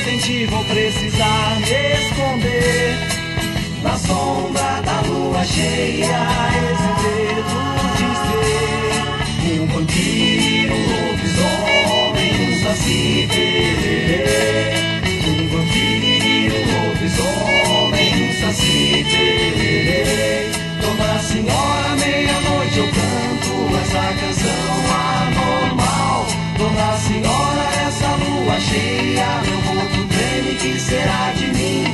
diferente vou precisar me esconder. Na sombra da lua cheia, esse medo de ser um vampiro, um lobisomem, um saci pererê. Um vampiro, um lobisomem, um saci pererê. Será de mim?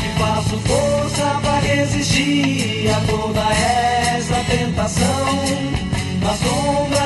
Que faço força pra resistir a toda essa tentação. Na sombra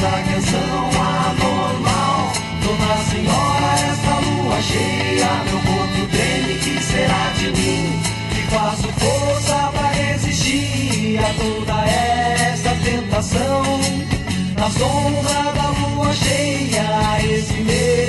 essa canção anormal. Dona Senhora, essa lua cheia, meu corpo treme, que será de mim? Que faço força pra resistir a toda essa tentação. Na sombra da lua cheia, esse medo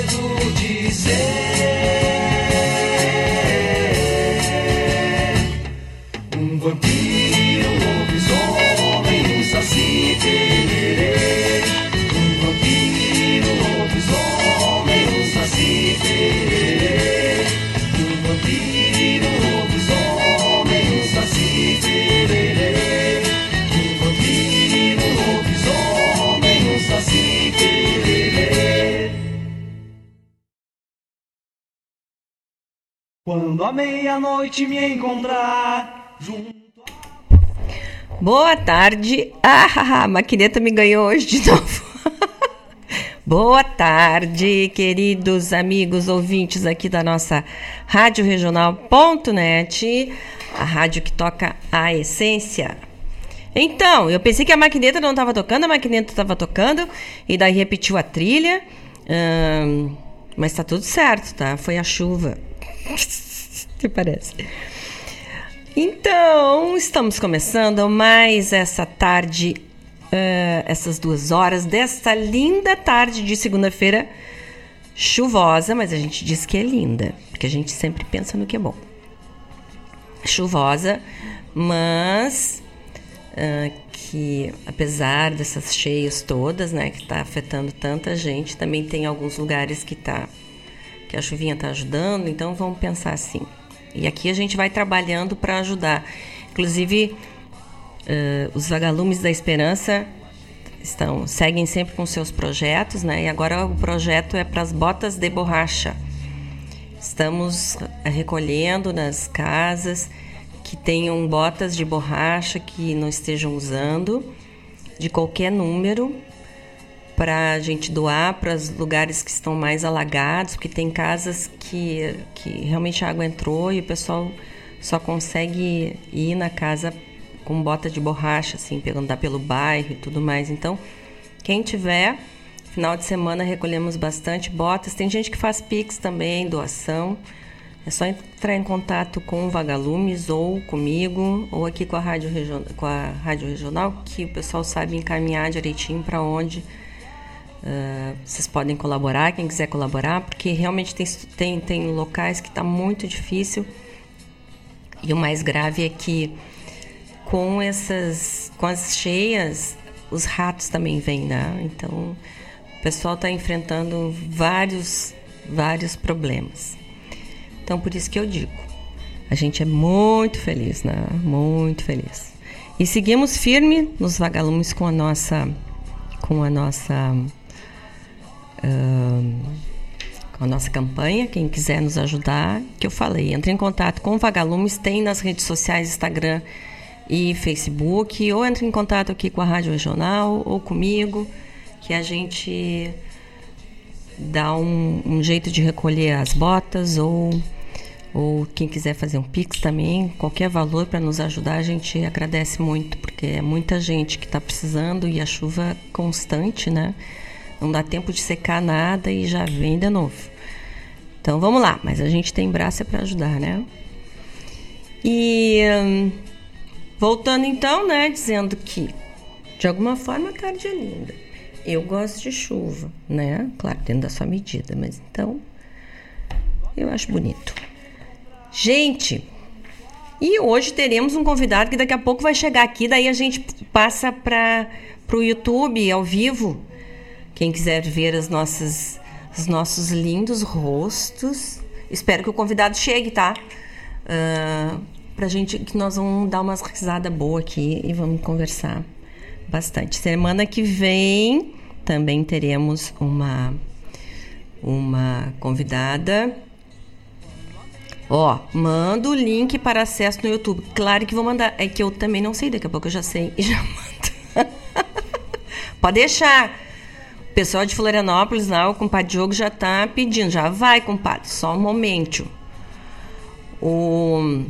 Quando a meia-noite me encontrar junto Boa tarde. Ah, a maquineta me ganhou hoje de novo. Boa tarde, queridos amigos ouvintes aqui da nossa Rádio Regional.net, a rádio que toca a essência. Então, eu pensei que a maquineta não estava tocando, a maquineta estava tocando, e daí repetiu a trilha. ahn, mas tá tudo certo, tá? Foi a chuva. que parece. Então, estamos começando mais essa tarde, eh, essas duas horas desta linda tarde de segunda-feira chuvosa, mas a gente diz que é linda, porque a gente sempre pensa no que é bom. Chuvosa, mas ah, que apesar dessas cheias todas, né, que está afetando tanta gente, também tem alguns lugares que tá que a chuvinha está ajudando, então vamos pensar assim. E aqui a gente vai trabalhando para ajudar. Inclusive, eh, os vagalumes da esperança estão seguem sempre com seus projetos, né? E agora o projeto é para as botas de borracha. Estamos recolhendo nas casas que tenham botas de borracha que não estejam usando, de qualquer número, para a gente doar para os lugares que estão mais alagados, porque tem casas que, que realmente a água entrou e o pessoal só consegue ir na casa com bota de borracha, assim, andar pelo bairro e tudo mais. Então, quem tiver, final de semana recolhemos bastante botas. Tem gente que faz pix também, doação. É só entrar em contato com o Vagalumes ou comigo ou aqui com a Rádio, Regional, com a Rádio Regional, que o pessoal sabe encaminhar direitinho para onde uh, vocês podem colaborar, quem quiser colaborar, porque realmente tem, tem, tem locais que está muito difícil. E o mais grave é que com essas com as cheias, os ratos também vêm, né? Então, o pessoal está enfrentando vários vários problemas. Então, por isso que eu digo, a gente é muito feliz, né? Muito feliz. E seguimos firme nos vagalumes com a nossa, com a nossa, com a nossa campanha. Quem quiser nos ajudar, que eu falei, entre em contato com o Vagalumes, tem nas redes sociais, Instagram e Facebook, ou entre em contato aqui com a Rádio Regional ou comigo, que a gente dá um, um jeito de recolher as botas ou ou quem quiser fazer um pix também, qualquer valor para nos ajudar, a gente agradece muito, porque é muita gente que está precisando e a chuva constante, né? Não dá tempo de secar nada e já vem de novo. Então vamos lá, mas a gente tem braça para ajudar, né? E hum, voltando então, né, dizendo que de alguma forma a tarde é linda. Eu gosto de chuva, né? Claro, dentro da sua medida, mas então eu acho bonito. Gente, e hoje teremos um convidado que daqui a pouco vai chegar aqui, daí a gente passa para o YouTube ao vivo. Quem quiser ver as nossas, os nossos lindos rostos. Espero que o convidado chegue, tá? Uh, pra gente que nós vamos dar umas risadas boas aqui e vamos conversar bastante. Semana que vem também teremos uma, uma convidada. Ó, manda o link para acesso no YouTube. Claro que vou mandar. É que eu também não sei, daqui a pouco eu já sei e já mando. Pode deixar. O pessoal de Florianópolis lá, o compadre Diogo já tá pedindo. Já vai, compadre. Só um momento. O...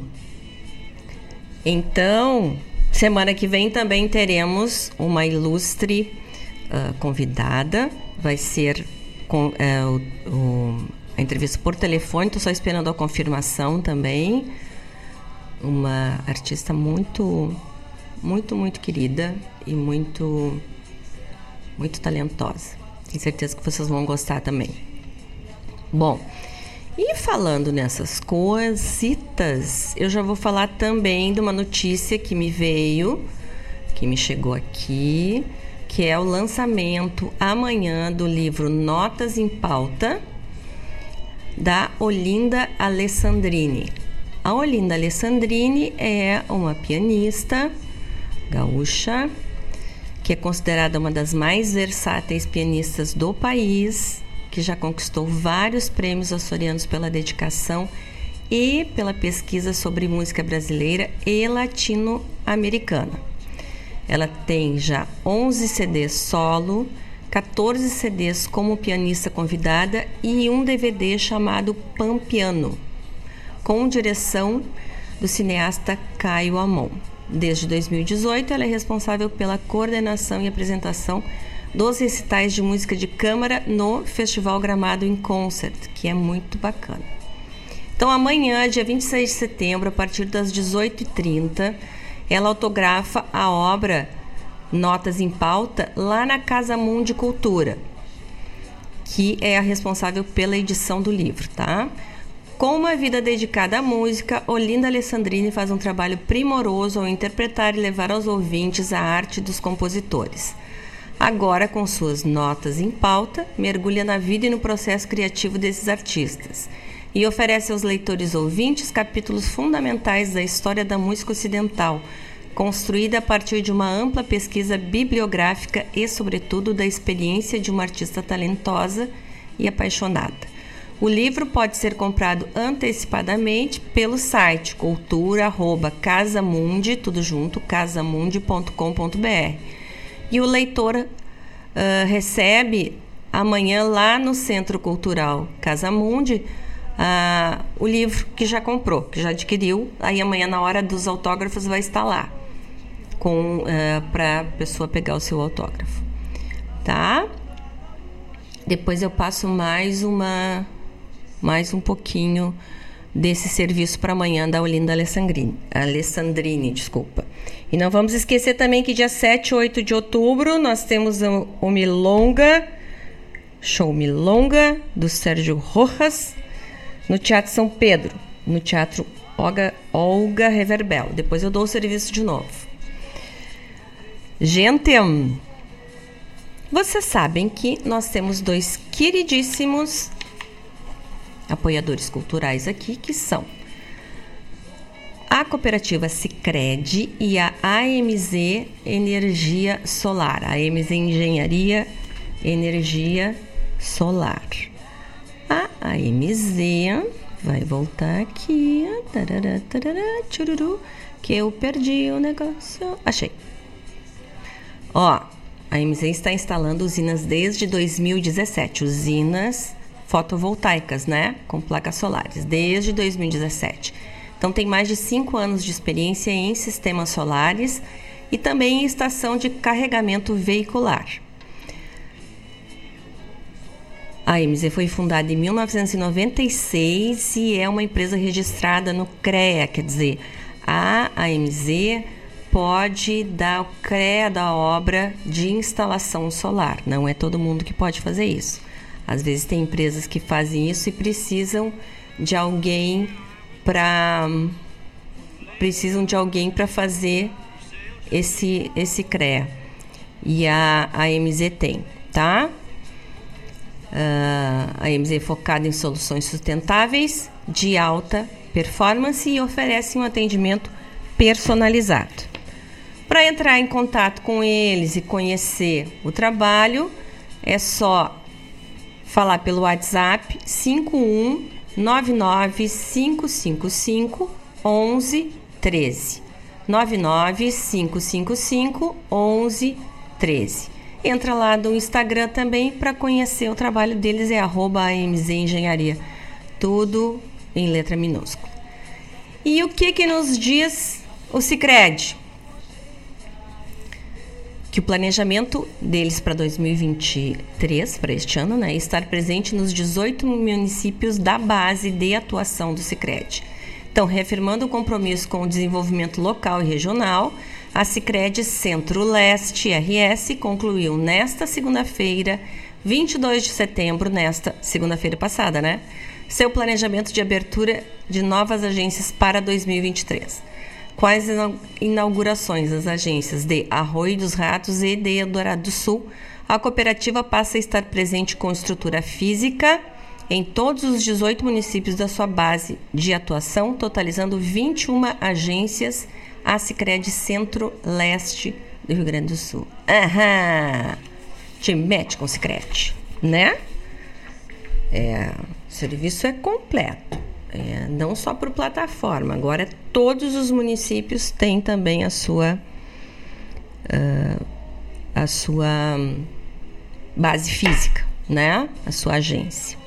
Então, semana que vem também teremos uma ilustre uh, convidada, vai ser com, uh, o, a entrevista por telefone, estou só esperando a confirmação também. Uma artista muito, muito, muito querida e muito, muito talentosa. Tenho certeza que vocês vão gostar também. Bom, e falando nessas coisitas, eu já vou falar também de uma notícia que me veio, que me chegou aqui, que é o lançamento amanhã do livro Notas em Pauta, da Olinda Alessandrini. A Olinda Alessandrini é uma pianista gaúcha que é considerada uma das mais versáteis pianistas do país, que já conquistou vários prêmios açorianos pela dedicação e pela pesquisa sobre música brasileira e latino-americana. Ela tem já 11 CDs solo, 14 CDs como pianista convidada e um DVD chamado Pampiano, com direção do cineasta Caio Amon. Desde 2018, ela é responsável pela coordenação e apresentação dos recitais de música de câmara no Festival Gramado em Concert, que é muito bacana. Então, amanhã, dia 26 de setembro, a partir das 18h30, ela autografa a obra Notas em Pauta lá na Casa Mundi Cultura, que é a responsável pela edição do livro, tá? Com uma vida dedicada à música, Olinda Alessandrini faz um trabalho primoroso ao interpretar e levar aos ouvintes a arte dos compositores. Agora, com suas notas em pauta, mergulha na vida e no processo criativo desses artistas e oferece aos leitores ouvintes capítulos fundamentais da história da música ocidental, construída a partir de uma ampla pesquisa bibliográfica e, sobretudo, da experiência de uma artista talentosa e apaixonada. O livro pode ser comprado antecipadamente pelo site cultura@casamundi, tudo junto, casamundi.com.br. E o leitor uh, recebe amanhã lá no Centro Cultural Casamundi uh, o livro que já comprou, que já adquiriu. Aí amanhã, na hora dos autógrafos, vai estar lá uh, para a pessoa pegar o seu autógrafo, tá? Depois eu passo mais uma, mais um pouquinho desse serviço para amanhã da Olinda Alessandrini, Alessandrini, desculpa. E não vamos esquecer também que dia 7 e 8 de outubro nós temos o, Milonga, show Milonga, do Sérgio Rojas, no Teatro São Pedro, no Teatro Olga, Olga Reverbel. Depois eu dou o serviço de novo. Gente, vocês sabem que nós temos dois queridíssimos apoiadores culturais aqui, que são a cooperativa Sicredi e a AMZ Energia Solar, a AMZ Engenharia Energia Solar. A AMZ vai voltar aqui, tarará, tarará, tchururu, que eu perdi o negócio. Achei. Ó, a AMZ está instalando usinas desde 2017, usinas fotovoltaicas, né, com placas solares, desde 2017. Então tem mais de cinco anos de experiência em sistemas solares e também em estação de carregamento veicular. A MZ foi fundada em 1996 e é uma empresa registrada no CREA, quer dizer, a AMZ pode dar o CREA da obra de instalação solar. Não é todo mundo que pode fazer isso. Às vezes tem empresas que fazem isso e precisam de alguém para precisam de alguém para fazer esse esse CREA. E a, a MZ tem, tá? Uh, a MZ é focada em soluções sustentáveis, de alta performance e oferece um atendimento personalizado. Para entrar em contato com eles e conhecer o trabalho, é só falar pelo WhatsApp 5199555 1113. 99555 1113. Entra lá no Instagram também para conhecer o trabalho deles, é arroba AMZ Engenharia. Tudo em letra minúscula. E o que que nos diz o Cicred? Que o planejamento deles para 2023, para este ano, né, estar presente nos 18 municípios da base de atuação do Sicredi. Então, reafirmando o compromisso com o desenvolvimento local e regional, a Sicredi Centro-Leste RS concluiu nesta segunda-feira, 22 de setembro, nesta segunda-feira passada, né, seu planejamento de abertura de novas agências para 2023 as inaugurações das agências de Arroio dos Ratos e de Eldorado do Sul, a cooperativa passa a estar presente com estrutura física em todos os 18 municípios da sua base de atuação, totalizando 21 agências a Sicredi Centro-Leste do Rio Grande do Sul. Aham! Te mete com Sicredi, né? É, o serviço é completo. É, não só por plataforma, agora todos os municípios têm também a sua uh, a sua base física, né? A sua agência.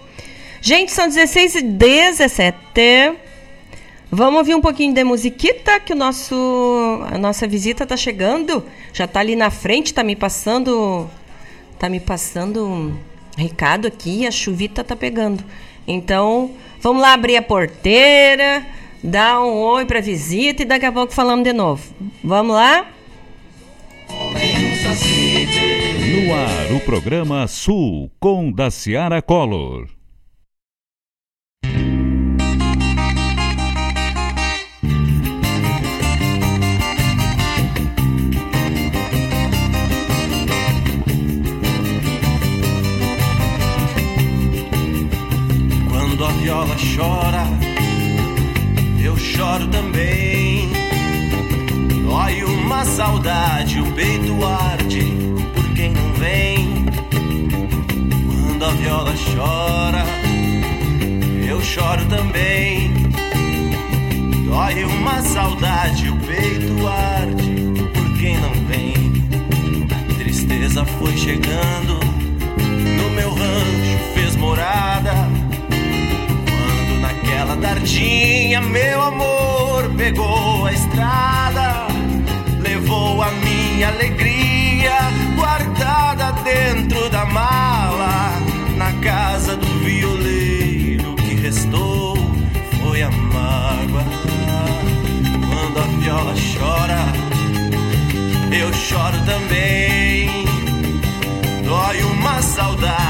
Gente, são 16 e 17. Vamos ouvir um pouquinho de musiquita que o nosso a nossa visita tá chegando. Já tá ali na frente, tá me passando tá me passando um recado aqui, a chuvita tá pegando. Então, vamos lá abrir a porteira, dar um oi para visita e daqui a pouco falamos de novo. Vamos lá? No ar, o programa Sul com Daciara Collor. Viola chora, eu choro também. Dói uma saudade, o peito arde por quem não vem. Quando a viola chora, eu choro também. Dói uma saudade, o peito arde por quem não vem. A tristeza foi chegando, no meu rancho fez morada Dardinha, meu amor, pegou a estrada, levou a minha alegria guardada dentro da mala. Na casa do violeiro o que restou foi a mágoa. Quando a viola chora, eu choro também. Dói uma saudade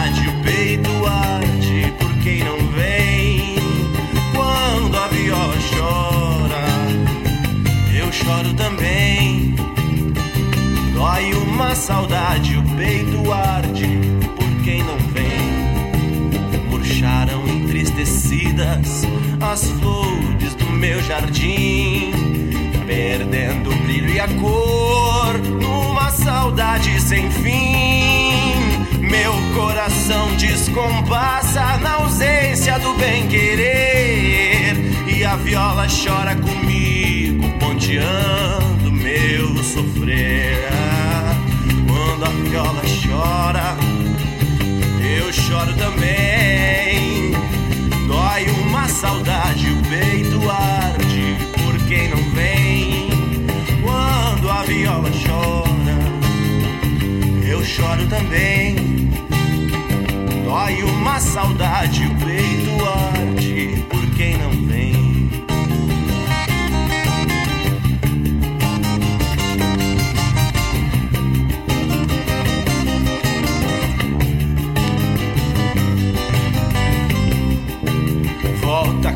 Saudade, o peito arde por quem não vem. Murcharam entristecidas as flores do meu jardim perdendo o brilho e a cor numa saudade sem fim. Meu coração descompassa na ausência do bem-querer e a viola chora comigo, ponteando meu sofrer. Quando a viola chora, eu choro também. Dói uma saudade, o peito arde por quem não vem. Quando a viola chora, eu choro também. Dói uma saudade, o peito arde por quem não vem.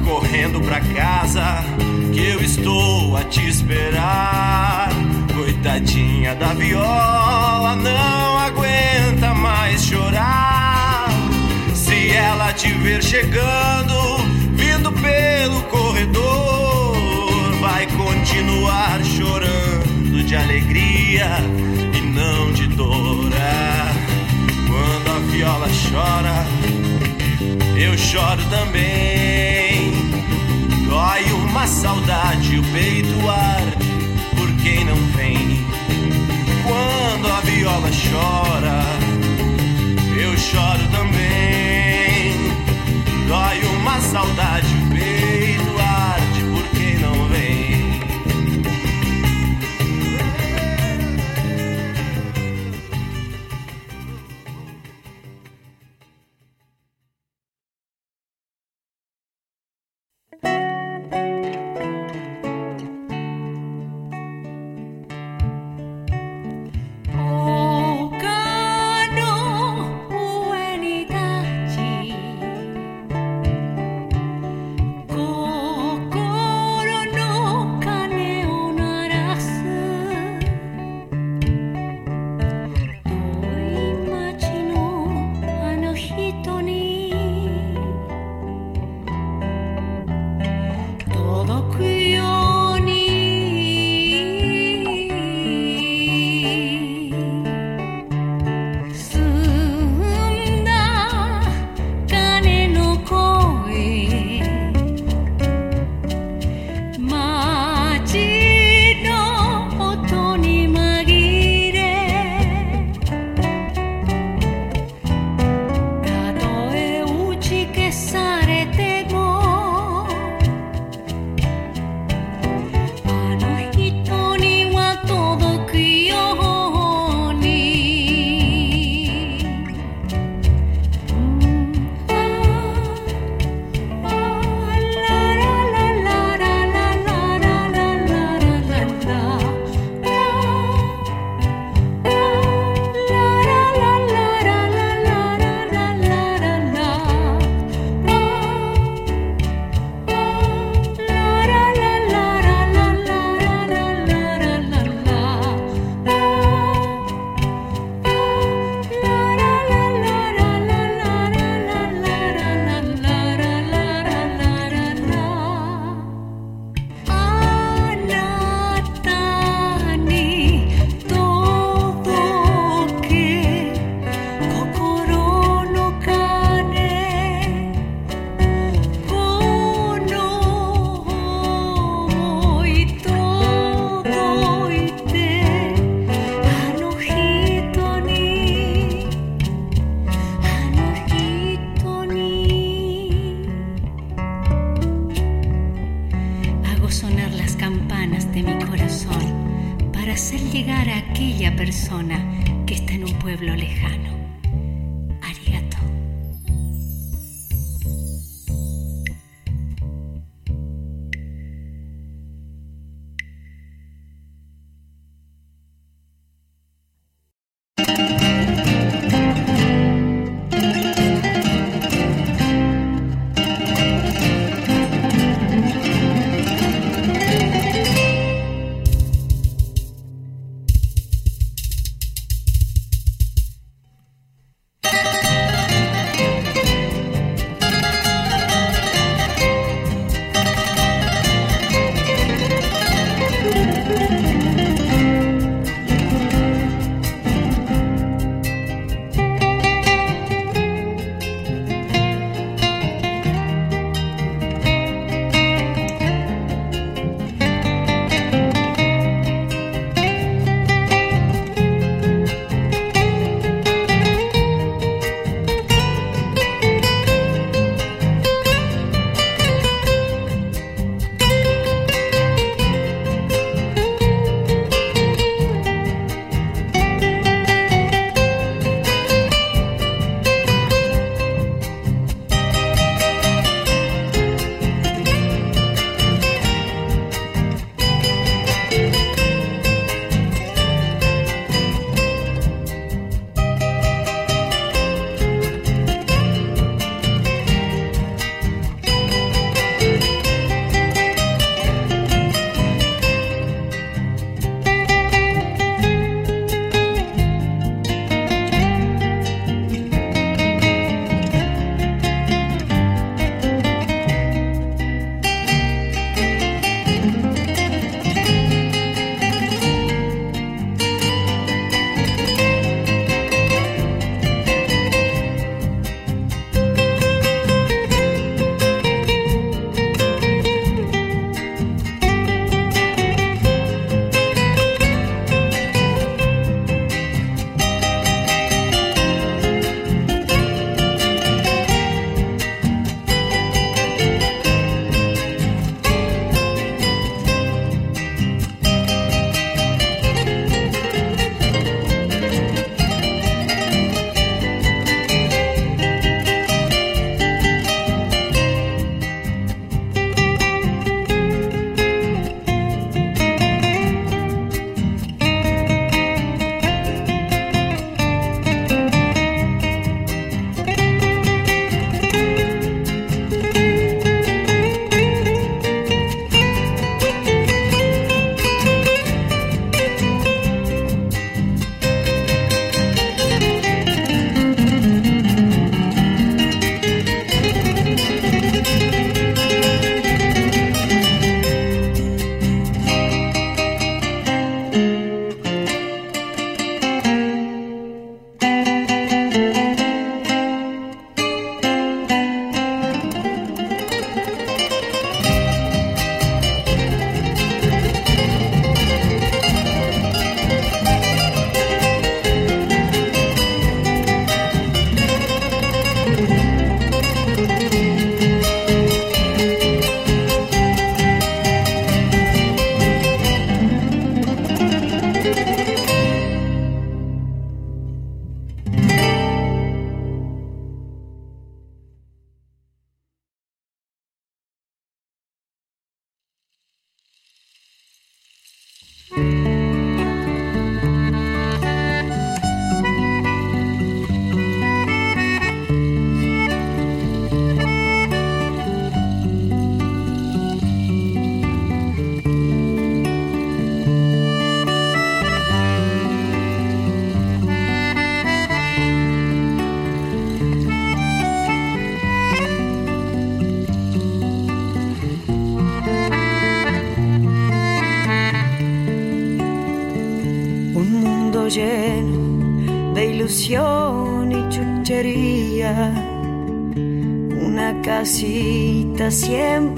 Correndo pra casa que eu estou a te esperar. Coitadinha da viola, não aguenta mais chorar. Se ela te ver chegando, vindo pelo corredor, vai continuar chorando de alegria e não de dor. Ah, Quando a viola chora, eu choro também. Uma saudade, o peito arde por quem não vem. Quando a viola chora, eu choro também. Dói uma saudade,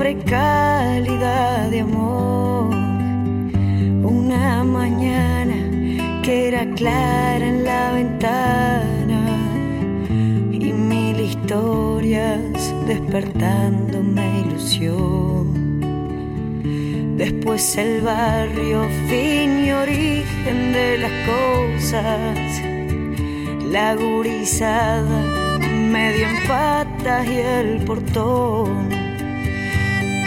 siempre cálida de amor. Una mañana que era clara en la ventana y mil historias despertándome ilusión. Después el barrio, fin y origen de las cosas. La gurizada, medio en patas y el portón.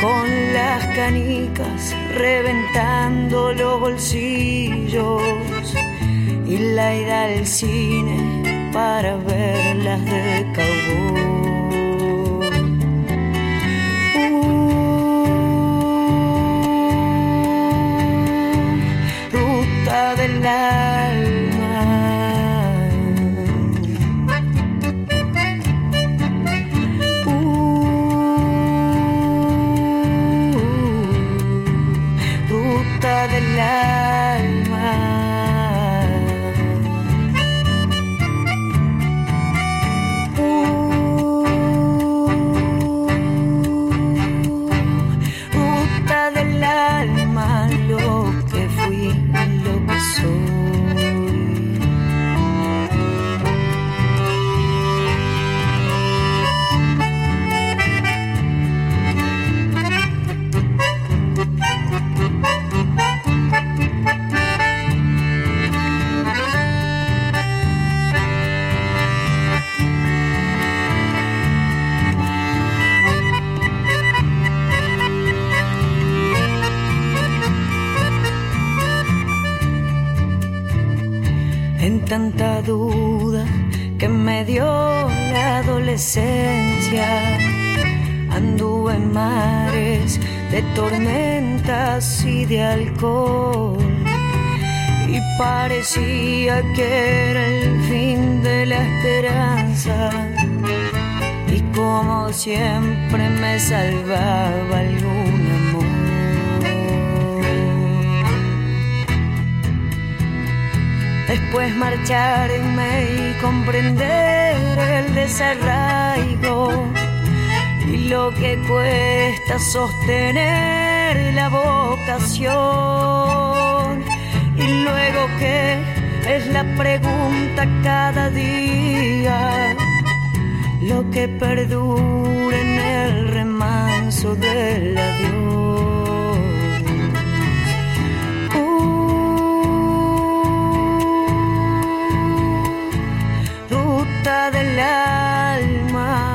Con las canicas reventando los bolsillos. Y la ida al cine para ver las de cowboy. Parecía que era el fin de la esperanza. Y como siempre me salvaba algún amor. Después marcharme y comprender el desarraigo y lo que cuesta sostener la vocación. Y luego que es la pregunta cada día, lo que perdura en el remanso del adiós. ruta del alma.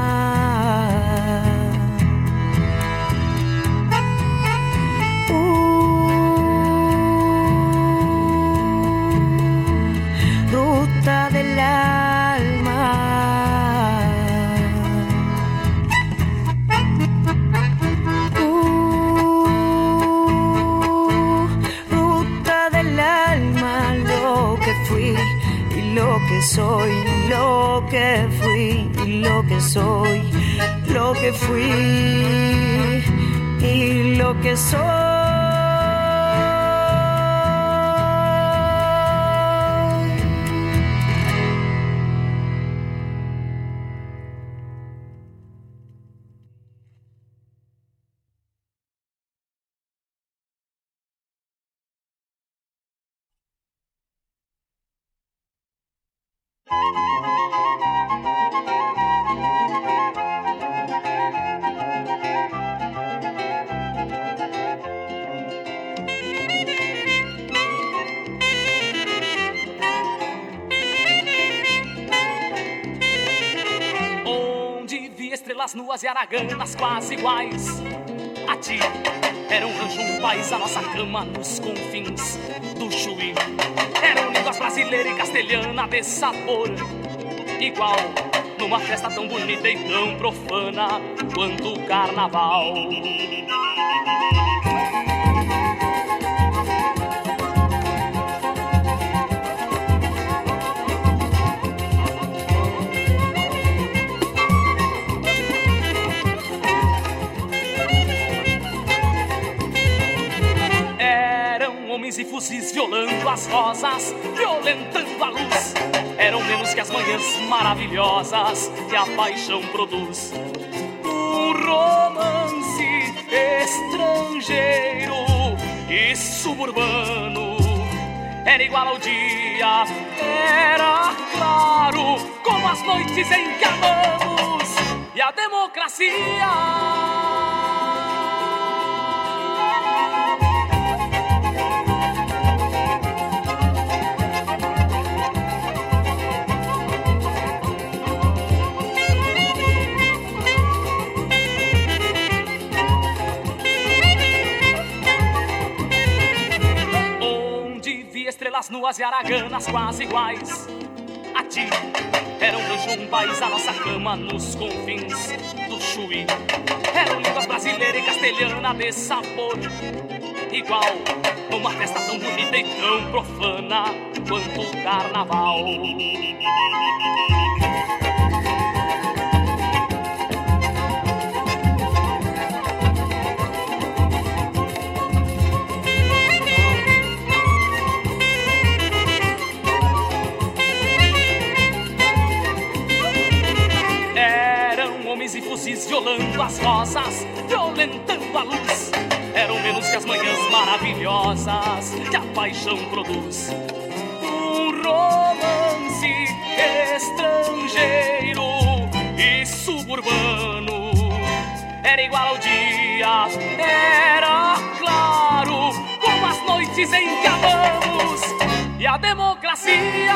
Soy, lo que fui lo que soy, lo que fui y lo que soy. Quase iguais a ti. Era um rancho, um país, a nossa cama nos confins do Chuí. Eram línguas brasileira e castelhana de sabor igual. Numa festa tão bonita e tão profana quanto o carnaval. Fuzis violando as rosas, violentando a luz. Eram menos manhãs maravilhosas que a paixão produz. Um romance estrangeiro e suburbano era igual ao dia, era claro como as noites em que amamos e a democracia. Estrelas nuas e araganas quase iguais a ti. Era um rancho, um país, a nossa cama nos confins do Chuí. Eram línguas brasileira e castelhana de sabor igual. Numa festa tão bonita e tão profana quanto o carnaval. Violando as rosas, violentando a luz. Eram menos que as manhãs maravilhosas que a paixão produz. Um romance estrangeiro e suburbano era igual ao dia, era claro como as noites em que amamos e a democracia.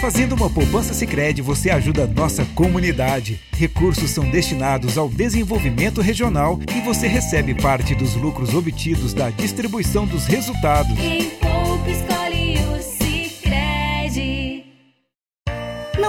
Fazendo uma poupança Sicredi, você ajuda a nossa comunidade. Recursos são destinados ao desenvolvimento regional e você recebe parte dos lucros obtidos da distribuição dos resultados.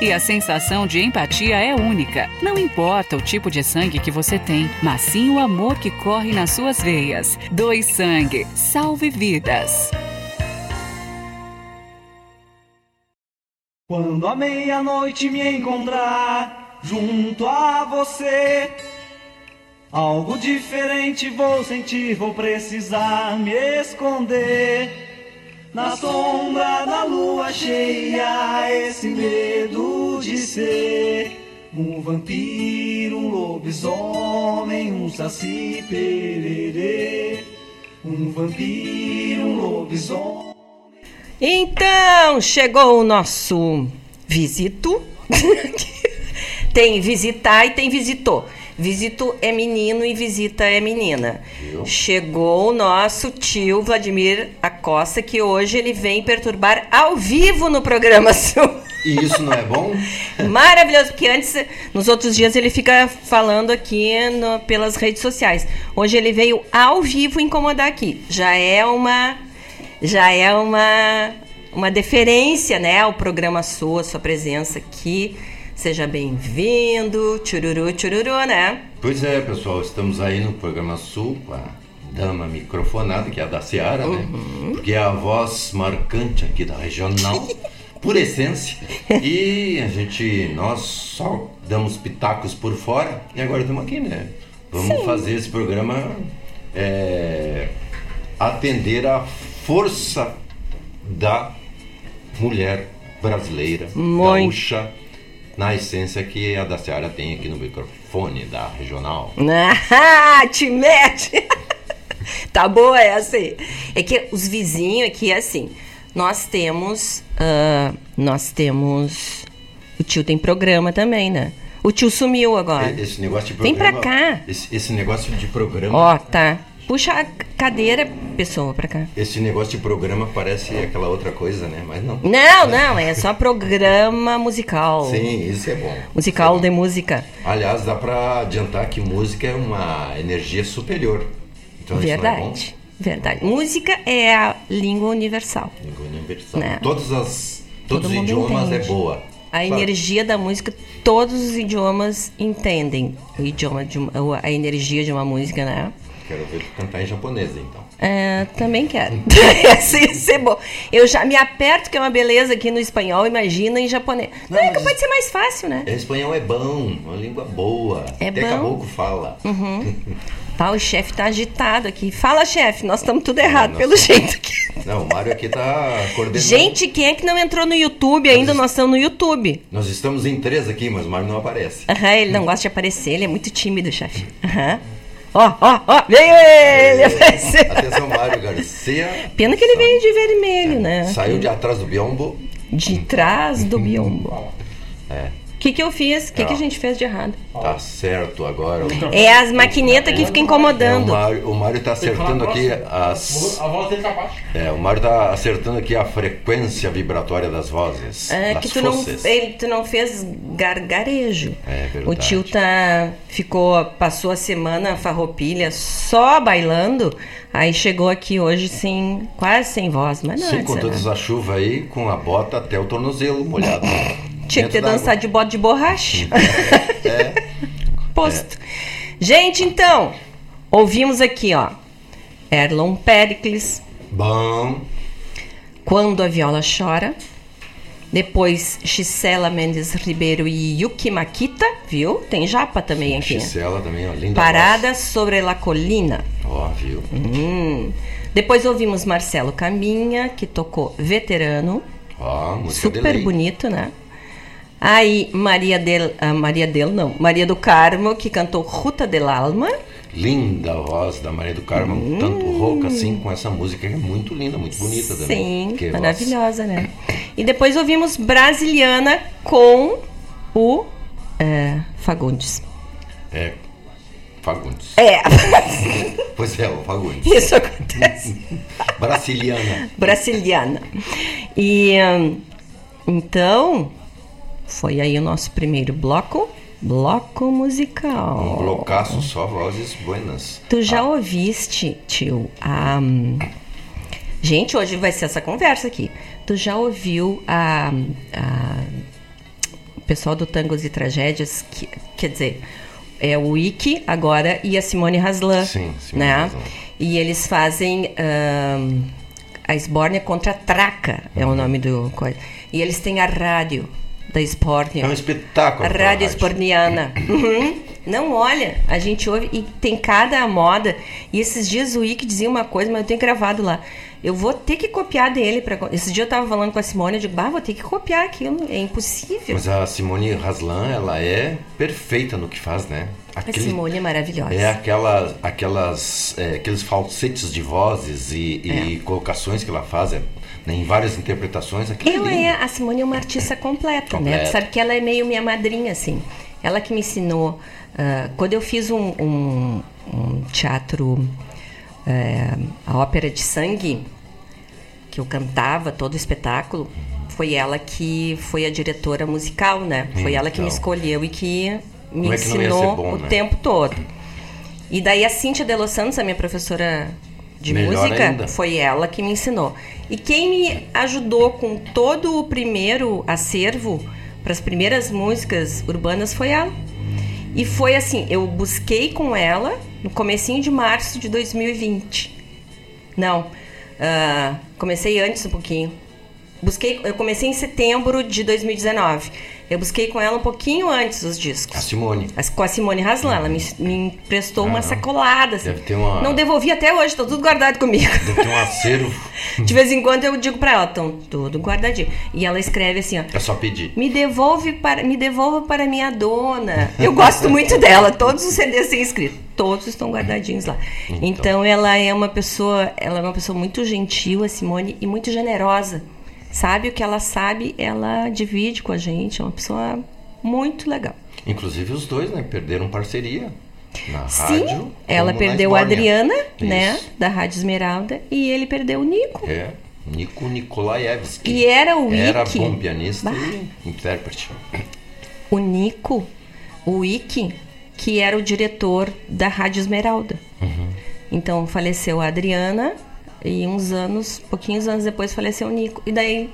e a sensação de empatia é única. Não importa o tipo de sangue sangue que você tem, mas sim o amor que corre nas suas veias. Doe sangue, salve vidas. Quando a meia-noite me encontrar junto a você, algo diferente vou sentir, vou precisar me esconder. Na sombra da lua cheia, esse medo de ser um vampiro, um lobisomem, um saci pererê. Um vampiro, um lobisomem. Então, chegou o nosso visito. tem visitar e tem visitou. Visito é menino e visita é menina. Eu? Chegou o nosso tio Vladimir Acosta, que hoje ele vem perturbar ao vivo no programa Sul. E isso não é bom? Maravilhoso, porque antes, nos outros dias, ele fica falando aqui no, pelas redes sociais. Hoje ele veio ao vivo incomodar aqui. Já é uma. Já é uma. Uma deferência, né, ao programa sua, sua presença aqui Seja bem-vindo. Tchururu, tchururu, né? Pois é, pessoal, estamos aí no programa Sul com a dama microfonada, que é a da Seara, né? Porque é a voz marcante aqui da regional, por essência. E a gente, nós só damos pitacos por fora e agora estamos aqui, né? Vamos fazer esse programa é, atender a força da mulher brasileira, Muito. gaúcha, na essência que a da Seara tem aqui no microfone da regional. Ah, te mete! tá boa essa aí. É que os vizinhos aqui é assim. Nós temos. ah, nós temos. O tio tem programa também, né? O tio sumiu agora. Esse negócio de Vem programa. pra cá. Esse, esse negócio de programa. Ó, tá. Puxa a cadeira, pessoa, pra cá. Esse negócio de programa parece aquela outra coisa, né? Mas não. Não, não, é só programa musical. Sim, isso é bom. Musical de música. Aliás, dá pra adiantar que música é uma energia superior. Então é bom. Verdade. Verdade. Música é a língua universal. Língua universal. Né? Todas as, Todo todos os mundo idiomas entende. é boa. A Claro. energia da música, todos os idiomas entendem o idioma de uma- a energia de uma música, né? Quero ver tu cantar em japonês, então. É, também quero. Ia ser bom. Eu já me aperto, que é uma beleza aqui no espanhol, imagina em japonês. Não, é capaz de ser mais fácil, né? É, espanhol é bom, uma língua boa. É Até bom. caboclo fala. Uhum. Tá, o chefe tá agitado aqui. Fala, chefe, nós estamos tudo errado, pelo jeito aqui. Não, o Mário aqui tá coordenando. Gente, quem é que não entrou no YouTube ainda? Nós estamos no YouTube. Nós estamos em três aqui, mas o Mário não aparece. Aham, ele não gosta de aparecer, ele é muito tímido, chefe. Aham. Ó, ó, ó, veio ele! Atenção, Mário Garcia. Pena que ele veio de vermelho, né? Saiu de atrás do biombo. De trás do biombo. É, que, que eu fiz? O que, que a Ah. gente fez de errado? tá certo agora. É as maquinetas que ficam É, incomodando. Mário, o Mário tá acertando aqui as. A voz dele tá baixa. É, o Mário tá acertando aqui a frequência vibratória das vozes. É das que tu não, ele, tu não fez gargarejo. É verdade. O tio tá, ficou, passou a semana farroupilha só bailando, aí chegou aqui hoje sem, quase sem voz, mas não Sim, é com de toda essa chuva aí, com a bota até o tornozelo molhado. Tinha que ter dançado de bode de borracha. É. Posto. Gente, então, ouvimos aqui, ó. Erlon Pericles, Bom. Quando a Viola Chora. Depois, Gisela Mendes Ribeiro e Yuki Makita, viu? Tem japa também aqui. Gisela também, ó, linda Parada sobre la colina. voz. Ó, viu? Hum. Depois ouvimos Marcelo Caminha, que tocou Veterano. Ó, música de Super lei. bonito, né? Aí, Maria del... ah, Maria del, não. Maria do Carmo, que cantou Ruta del Alma. Linda a voz da Maria do Carmo, um tanto rouca assim, com essa música que é muito linda, muito bonita também. Sim, Que voz. maravilhosa, né? E depois ouvimos Brasiliana com o é, Fagundes. É, Fagundes. É, Pois é, o Fagundes. isso acontece. Brasiliana. Brasiliana. E hum, então, foi aí o nosso primeiro bloco. Bloco musical. Um blocaço só, vozes buenas. Tu já ouviste, tio, a. Gente, hoje vai ser essa conversa aqui. Tu já ouviu a. a- O pessoal do Tangos e Tragédias, que, quer dizer, é o Wiki agora e a Simone Haslan. Sim, Simone né? Haslan. E eles fazem. hum, a Esbórnia contra a Traca, é Uhum. o nome do coisa. E eles têm a rádio da Esbórnia. É um espetáculo. A aquela rádio esporniana. Uhum. Não, olha, a gente ouve e tem cada moda. E esses dias o Wiki dizia uma coisa, mas eu tenho gravado lá. Eu vou ter que copiar dele. Pra... Esses dias eu tava falando com a Simone, eu digo, bah, vou ter que copiar aquilo. É impossível. Mas a Simone Haslan, ela é perfeita no que faz, né? A Simone é maravilhosa. É aquelas, aquelas, é, aqueles falsetes de vozes e, e colocações que ela faz é, né, em várias interpretações. Aquilo Ela lindo. é, a Simone é uma artista completa, né? Completa. Tu sabe que ela é meio minha madrinha, assim. Ela que me ensinou. ah, quando eu fiz um, um- um teatro, eh, a ópera de sangue, que eu cantava todo o espetáculo, foi ela que foi a diretora musical, né? Foi Hum, ela que me então. escolheu e que me Como é que ensinou bom, o né? tempo todo. E daí a Cíntia de Los Santos, a minha professora de Melhor música, ainda. foi ela que me ensinou. E quem me ajudou com todo o primeiro acervo para as primeiras músicas urbanas foi ela. E foi assim, eu busquei com ela no comecinho de março de 2020. Não, ah, comecei antes um pouquinho. Busquei, eu comecei em setembro de 2019. Eu busquei com ela um pouquinho antes os discos. A Simone. As- Com a Simone Haslan, ela me, me emprestou uma sacolada. Assim. Deve ter uma- Não devolvi até hoje, tá tudo guardado comigo. Deve ter um acervo. De vez em quando eu digo pra ela, estão tudo guardadinho. E ela escreve assim, ó. É só pedir. Me devolve para, me devolva para minha dona. Eu gosto muito dela. Todos os CDs têm escrito. Todos estão guardadinhos lá. Então. ela é uma pessoa, ela é uma pessoa muito gentil, a Simone, e muito generosa. Sabe o que ela sabe, ela divide com a gente. É uma pessoa muito legal. Inclusive os dois, né? Perderam parceria na Sim, rádio. ela perdeu a. Adriana, né, Isso. da Rádio Esmeralda, e ele perdeu o Nico. É. Nico Nikolaevski. E era o Era Wiki. bom pianista Bah. e intérprete. o Nico, o Wiki, que era o diretor da Rádio Esmeralda. Uhum. Então faleceu a Adriana e uns anos, pouquinhos anos depois faleceu o Nico. E daí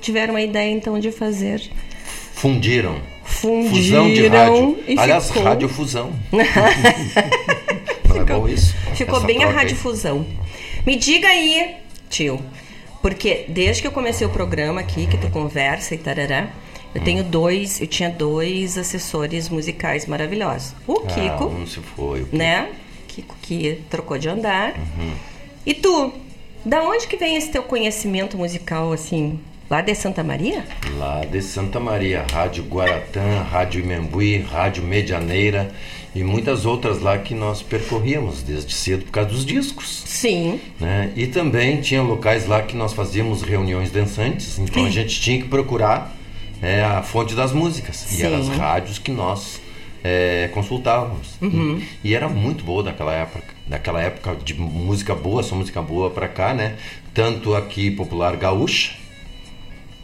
tiveram a ideia então de fazer Fundiram. Fundiram Fusão de rádio. e Aliás, ficou- radiofusão. É bom isso? Ficou bem a troca aí. radiofusão. Me diga aí, tio, porque desde que eu comecei o programa aqui, que tu conversa e tarará, eu tenho dois, eu tinha dois assessores musicais maravilhosos. O Ah, Kiko, um se foi. o Kiko. né? Kiko que trocou de andar. Uhum. E tu, da onde que vem esse teu conhecimento musical, assim? Lá de Santa Maria? Lá de Santa Maria, Rádio Guaratã, Rádio Imembuí, Rádio Medianeira e muitas outras lá que nós percorríamos desde cedo por causa dos discos. Sim. Né? E também tinha locais lá que nós fazíamos reuniões dançantes, então a gente tinha que procurar né, a fonte das músicas. E eram as Sim. rádios que nós é, consultávamos. Uhum. E, e era muito boa daquela época, daquela época de música boa, só música boa pra cá, né? Tanto aqui popular gaúcha,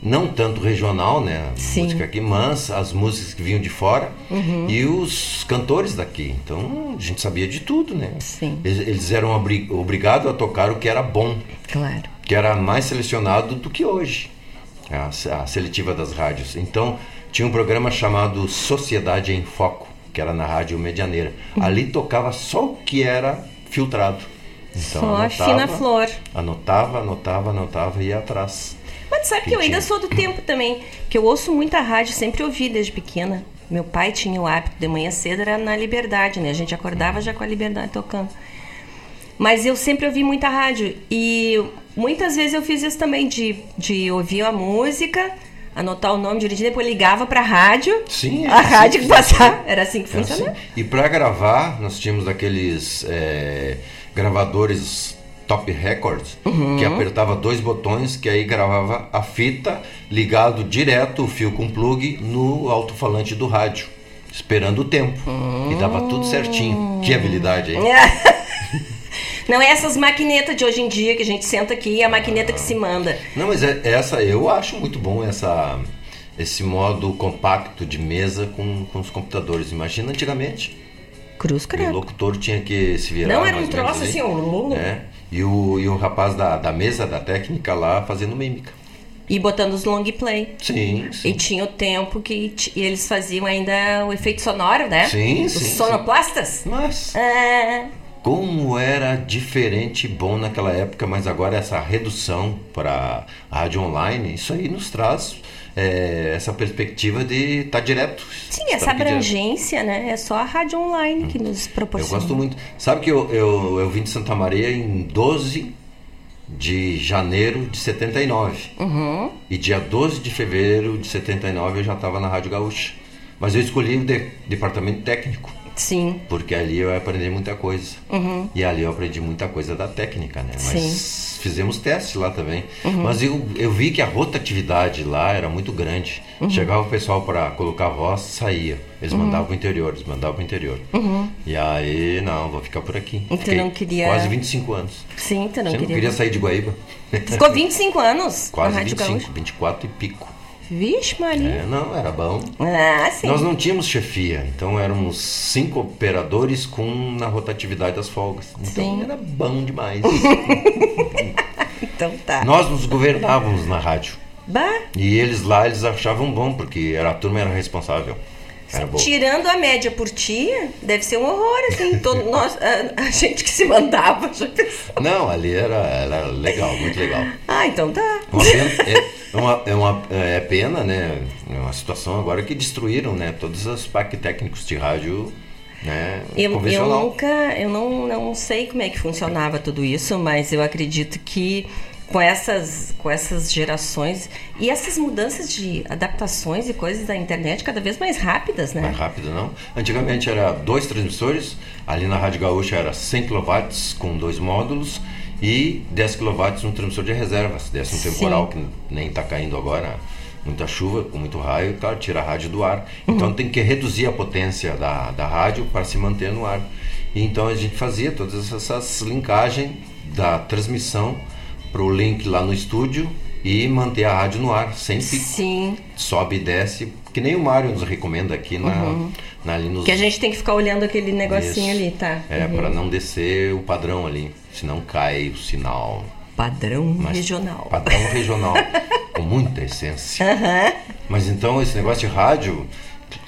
não tanto regional, né? a Sim. Música aqui, mas as músicas que vinham de fora Uhum. e os cantores daqui. Então a gente sabia de tudo, né? Sim. Eles, eles eram obri- obrigados a tocar o que era bom, Claro. que era mais selecionado do que hoje, a, a seletiva das rádios. Então tinha um programa chamado Sociedade em Foco, que era na Rádio Medianeira. Uhum. Ali tocava só o que era filtrado. Então, Só a fina flor. Anotava, anotava, anotava e ia atrás. Mas sabe que eu ainda sou do tempo também, que eu ouço muita rádio, sempre ouvi desde pequena. Meu pai tinha o hábito de manhã cedo, era na Liberdade, né? A gente acordava já com a Liberdade tocando. Mas eu sempre ouvi muita rádio. E muitas vezes eu fiz isso também, de, de ouvir a música, anotar o nome direitinho, depois ligava pra rádio. Sim, A era rádio que assim que passava. Era assim que funcionava. assim. E para gravar, nós tínhamos aqueles é, gravadores Top Records, Uhum. que apertava dois botões, que aí gravava a fita ligado direto, o fio com plug, no alto-falante do rádio, esperando o tempo. E dava tudo certinho. Que habilidade, hein? Não é essas maquinetas de hoje em dia que a gente senta aqui e a maquineta que se manda. Não, mas é- essa eu acho muito bom essa esse modo compacto de mesa com, com os computadores. Imagina antigamente. Cruz E o credo. locutor tinha que se virar. Não, era um troço ali. assim, um... É. E o, e o rapaz da, da mesa, da técnica lá, fazendo mímica. E botando os long play. Sim, sim. E tinha o tempo que e eles faziam ainda o efeito sonoro, né? Sim, Os sim, sonoplastas. Mas É. como era diferente e bom naquela época, mas agora essa redução para a rádio online, isso aí nos traz é, essa perspectiva de estar direto. Sim, essa aqui direto. abrangência, né? É só a rádio online que nos Eu proporciona. gosto muito. Sabe que eu, eu, eu vim de Santa Maria em 12 de janeiro de 79. Uhum. E dia 12 de fevereiro de 79 eu já estava na Rádio Gaúcha. Mas eu escolhi o de- departamento técnico, Sim. porque ali eu aprendi muita coisa. Uhum. E ali eu aprendi muita coisa da técnica, né? Mas fizemos testes lá também. Uhum. Mas eu, eu vi que a rotatividade lá era muito grande. Uhum. Chegava o pessoal para colocar a voz, saía. Eles Uhum. mandavam para o interior, eles mandavam para o interior. Uhum. E aí, não, vou ficar por aqui. E tu Fiquei não queria- Quase 25 anos. Sim, tu não Você queria. não queria sair de Guaíba? Ficou 25 anos Quase na Rádio 25, Gaúcha. 24 e pico. Vixe, Maria. É, não, era bom. Ah, sim. Nós não tínhamos chefia, então éramos cinco operadores com na rotatividade das folgas. Então Sim. era bom demais. Então tá. Nós nos governávamos na rádio. Bah, E eles lá, eles achavam bom, porque era, a turma era responsável. Tirando a média por ti, deve ser um horror, assim. Todo, nós, a, a gente que se mandava. Não, ali era, era legal, muito legal. Ah, então tá. Uma pena, é, uma, é, uma, é pena, né? É uma situação agora que destruíram, né? Todos os parques técnicos de rádio, né? Eu, eu nunca, eu não, não sei como é que funcionava tudo isso, mas eu acredito que com essas, com essas gerações e essas mudanças de adaptações e coisas da internet cada vez mais rápidas, né? Mais rápido, não? Antigamente era dois transmissores, ali na Rádio Gaúcha era 100 kW com dois módulos e 10 kW um transmissor de reservas, décimo Sim. temporal, que nem está caindo agora, muita chuva, com muito raio, claro, tira a rádio do ar. Então tem que reduzir a potência da, da rádio para se manter no ar. E então a gente fazia todas essas linkagens da transmissão para o link lá no estúdio e manter a rádio no ar, sem pico. Sim. Sobe e desce, que nem o Mário nos recomenda aqui na, Uhum. na, ali nos Que a gente tem que ficar olhando aquele negocinho Isso. ali, tá? É, Uhum. para não descer o padrão ali, senão cai o sinal. Padrão Mas- regional. Padrão regional, com muita essência. Aham. Mas então esse negócio de rádio,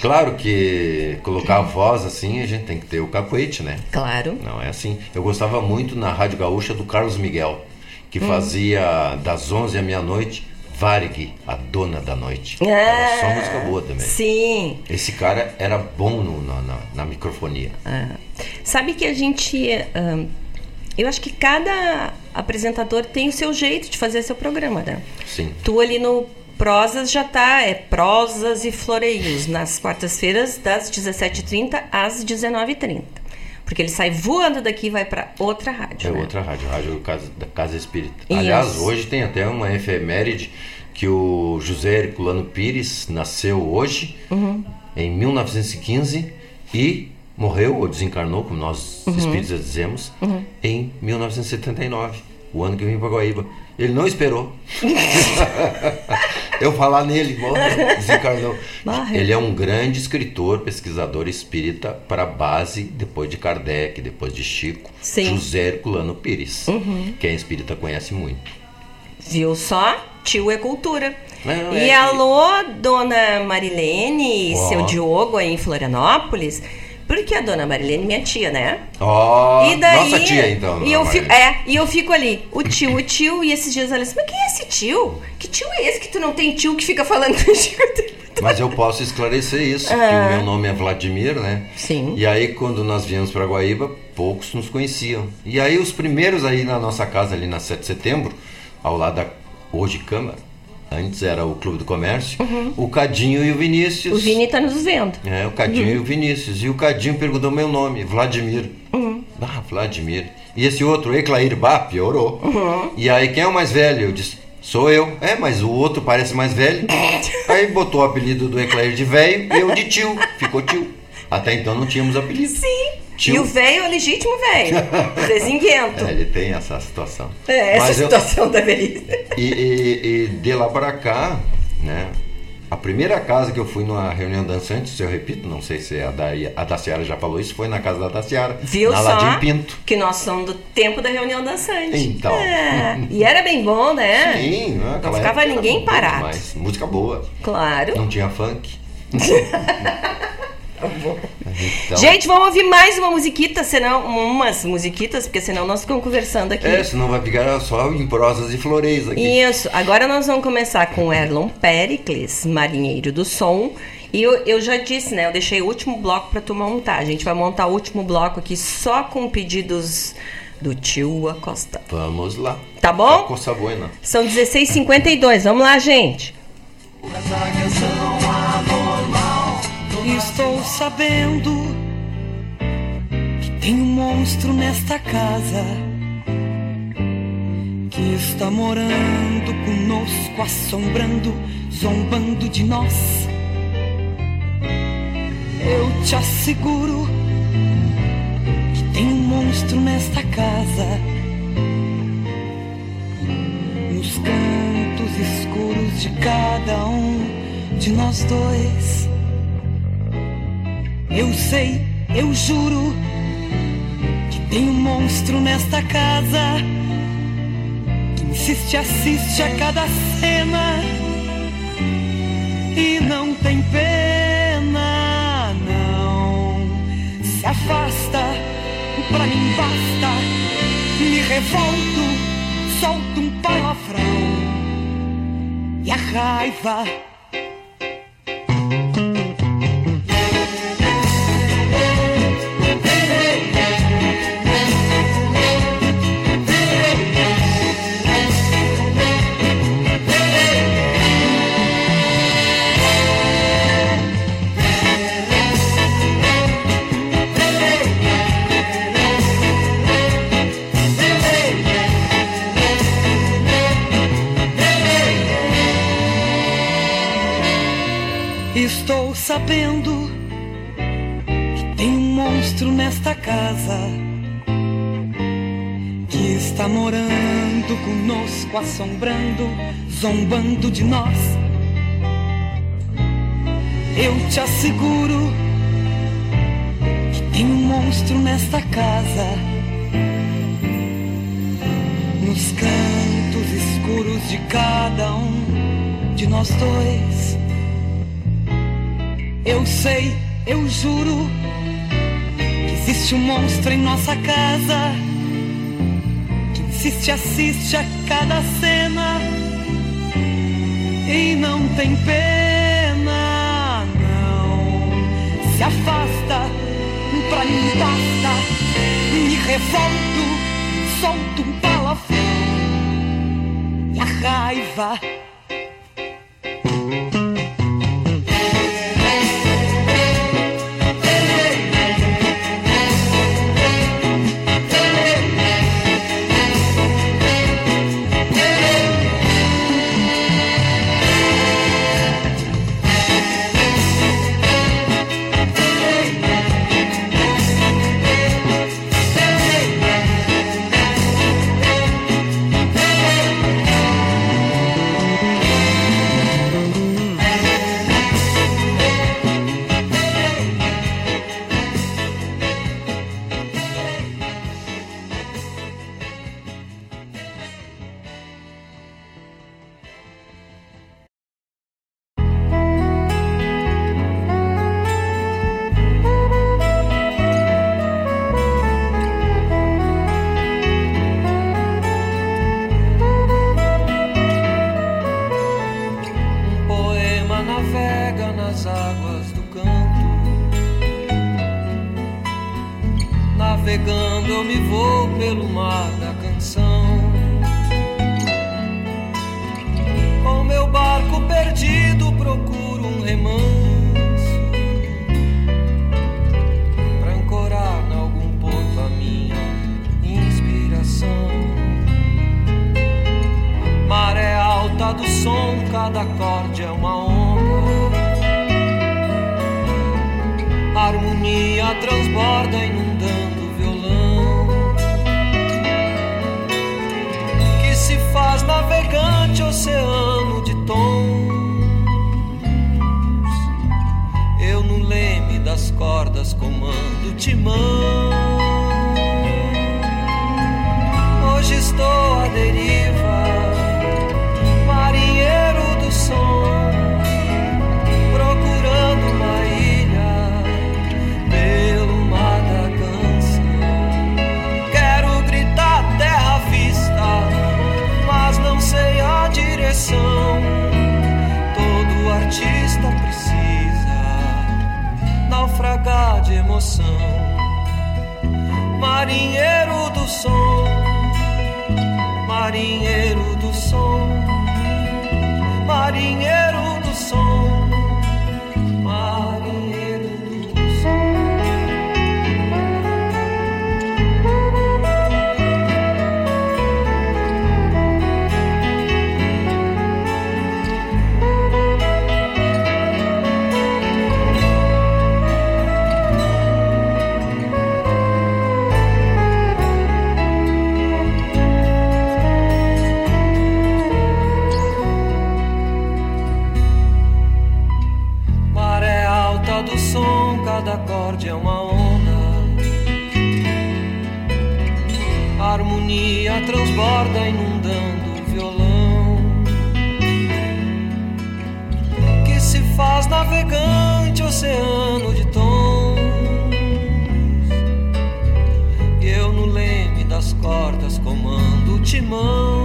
claro que colocar a voz assim, a gente tem que ter o cacuete, né? Claro. Não é assim. Eu gostava muito na Rádio Gaúcha do Carlos Miguel, que Hum. fazia das 11 à meia-noite, Varig, a dona da noite. Ah, Era só música boa também. Sim. Esse cara era bom no- na, na, na microfonia. Ah. Sabe que a gente. eu acho que cada apresentador tem o seu jeito de fazer seu programa, né? Sim. Tu ali no Prosas já tá, é prosas e floreios, nas quartas-feiras, das 17h30 às 19h30. Porque ele sai voando daqui e vai para outra rádio. É né? outra rádio, rádio Casa- da Casa Espírita. Isso. Aliás, hoje tem até uma efeméride que o José Herculano Pires nasceu hoje, Uhum. em 1915, e morreu ou desencarnou, como nós Uhum. espíritas dizemos, Uhum. em 1979, o ano que eu vim para Guaíba. Ele não esperou. eu falar nele, morreu, desencarnou. Ele é um grande escritor, pesquisador espírita para a base, depois de Kardec, depois de Chico, Sim. José Herculano Pires. Uhum. Quem é espírita conhece muito. Viu só? Tio é cultura. Não, e é que- alô, dona Marilene e seu Diogo aí em Florianópolis. Porque a dona Marilene é minha tia, né? Ó, e daí, nossa tia então. E eu fico, é, e eu fico ali, o tio, o tio, e esses dias ela disse, mas quem é esse tio? Que tio é esse que tu não tem tio que fica falando contigo? Mas eu posso esclarecer isso, Ah. que o meu nome é Vladimir, né? Sim. E aí quando nós viemos para Guaíba, poucos nos conheciam. E aí os primeiros aí na nossa casa ali na 7 de setembro, ao lado da hoje Câmara, antes era o Clube do Comércio, o Cadinho e o Vinícius. Uhum. O Vini tá nos vendo. É, o Cadinho Uhum. e o Vinícius. E o Cadinho perguntou meu nome, Vladimir. Uhum. Ah, Vladimir. E esse outro, Eclair Bá, piorou. Uhum. E aí, quem é o mais velho? Eu disse, sou eu. É, mas o outro parece mais velho. aí botou o apelido do Eclair de velho e eu de tio. Ficou tio. Até então não tínhamos apelido. Sim. Tio. E o velho é o legítimo velho. Desinguento. É, ele tem essa situação. É, essa Mas eu- situação da velhice. E, e- e de lá para cá, né? A primeira casa que eu fui numa reunião dançante, se eu repito, não sei se a da, a da Ciara já falou isso, foi na casa da Ciara. Viu na só? Ladim Pinto. Que nós somos do tempo da reunião dançante. Então. É, E era bem bom, né? Sim, né? Não ficava ninguém parado. demais. Música boa. Claro. Não tinha funk. Então, Gente, vamos ouvir mais uma musiquita, senão umas musiquitas, porque senão nós ficamos conversando aqui. É, senão vai ficar só em prosas e floreios aqui. Isso. Agora nós vamos começar com Erlon Pericles, Marinheiro do Som. E eu, eu já disse, né? Eu deixei o último bloco para tu montar. A gente vai montar o último bloco aqui só com pedidos do tio Acosta. Vamos lá. Tá bom? Coça buena. São 16h52. Vamos lá, gente. Estou sabendo que tem um monstro nesta casa que está morando conosco, assombrando, zombando de nós. Eu te asseguro que tem um monstro nesta casa. Nos cantos escuros de cada um de nós dois. Eu sei, eu juro que tem um monstro nesta casa que insiste, assiste a cada cena e não tem pena, não. Se afasta, pra mim basta. Me revolto, solto um palavrão e a raiva. Sabendo que tem um monstro nesta casa que está morando conosco, assombrando, zombando de nós. Eu te asseguro que tem um monstro nesta casa, nos cantos escuros de cada um de nós dois. Eu sei, eu juro que existe um monstro em nossa casa que insiste, assiste a cada cena e não tem pena, não. Se afasta, pra mim basta. Me revolto, solto um palavrão e a raiva. navegante oceano de tons. E eu no leme das cordas comando o timão.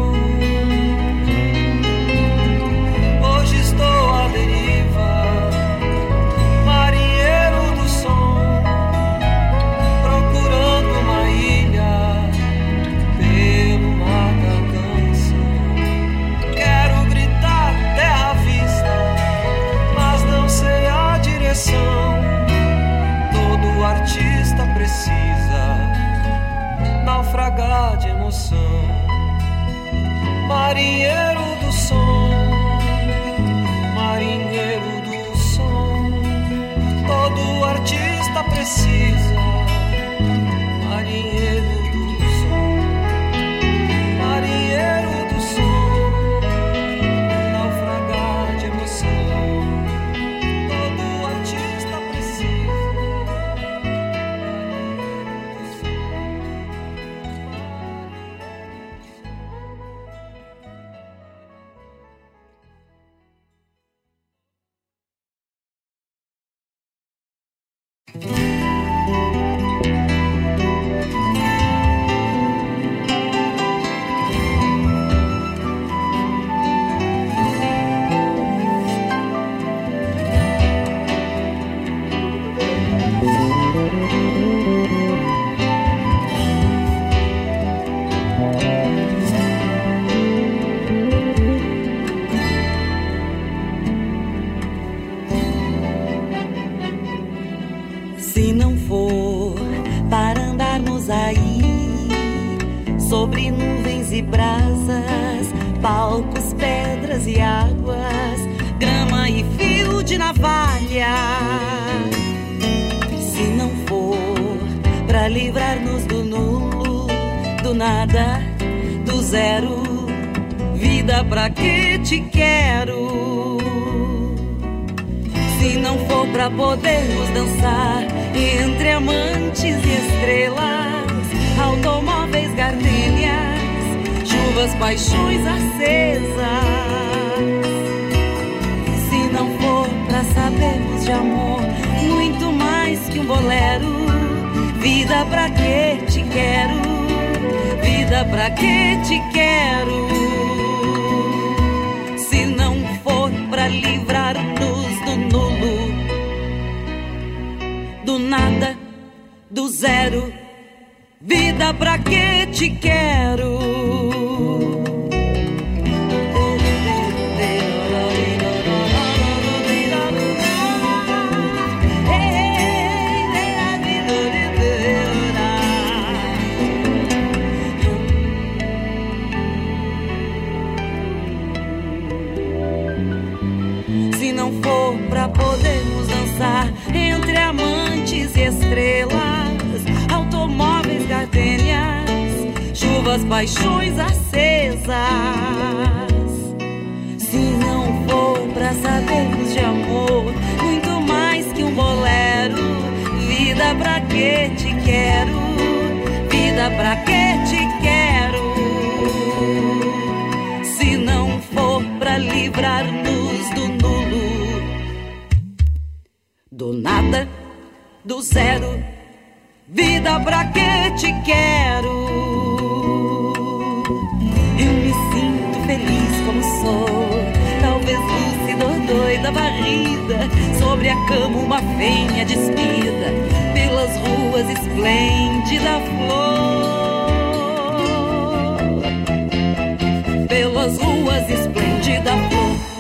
ruas, esplêndida flor.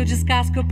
Do avesso, eu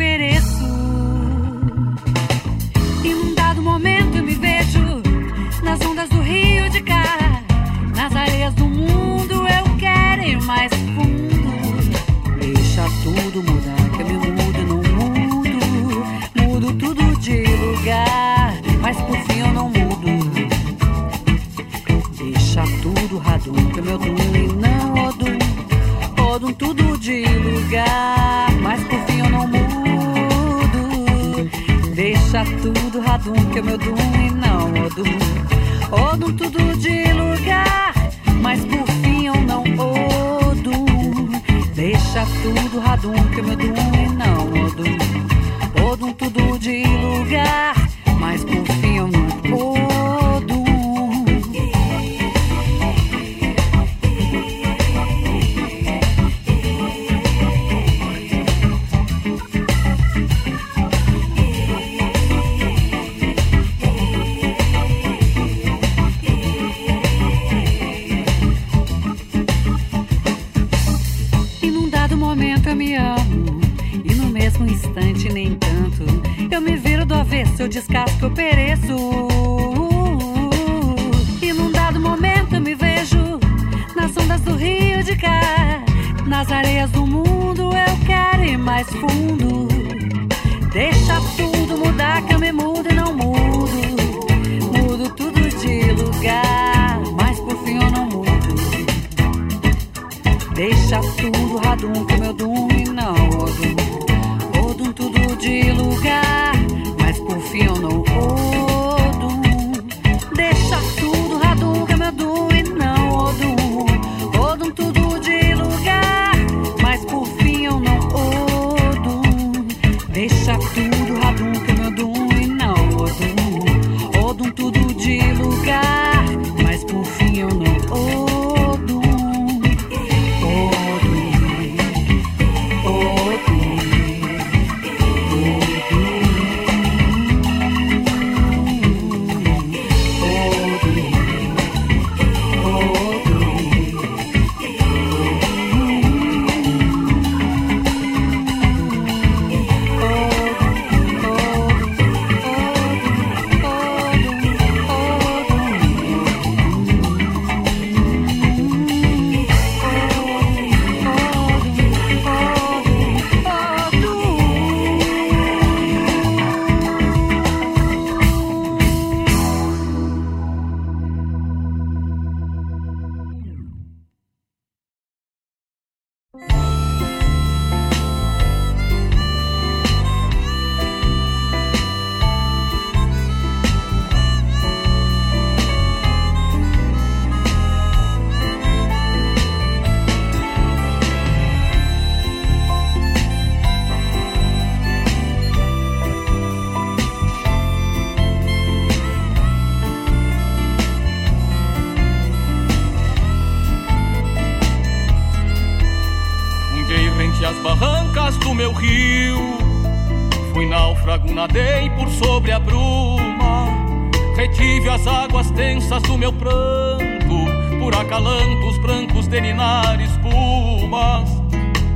espumas,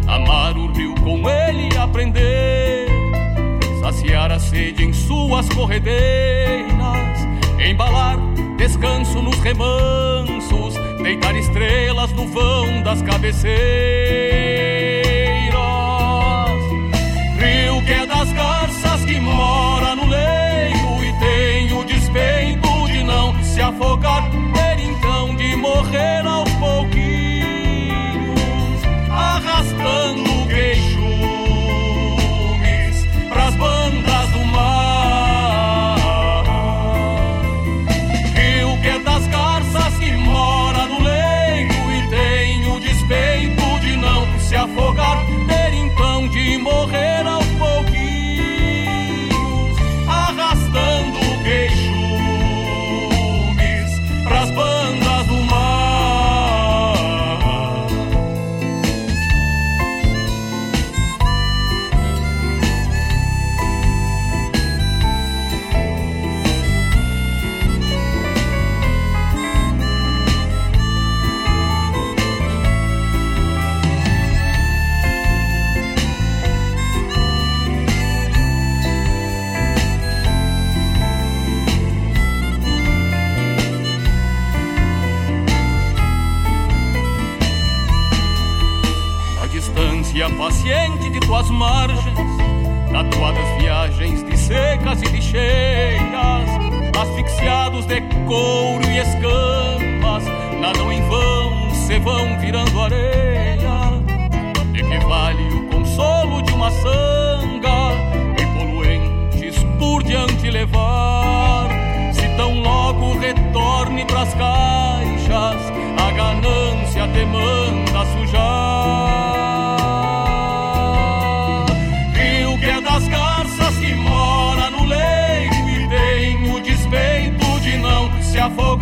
amar o rio com ele aprender, saciar a sede em suas corredeiras, embalar descanso nos remansos, deitar estrelas no vão das cabeceiras. Rio que é das garças que mora no leito e tem o despeito de não se afogar, ter então de morrer ao abençoadas viagens de secas e de cheias, asfixiados de couro e escamas, nadam em vão, se vão virando areia. De que vale o consolo de uma sanga e poluentes por diante levar? Se tão logo retorne pras caixas, a ganância demanda sujar. se afogar.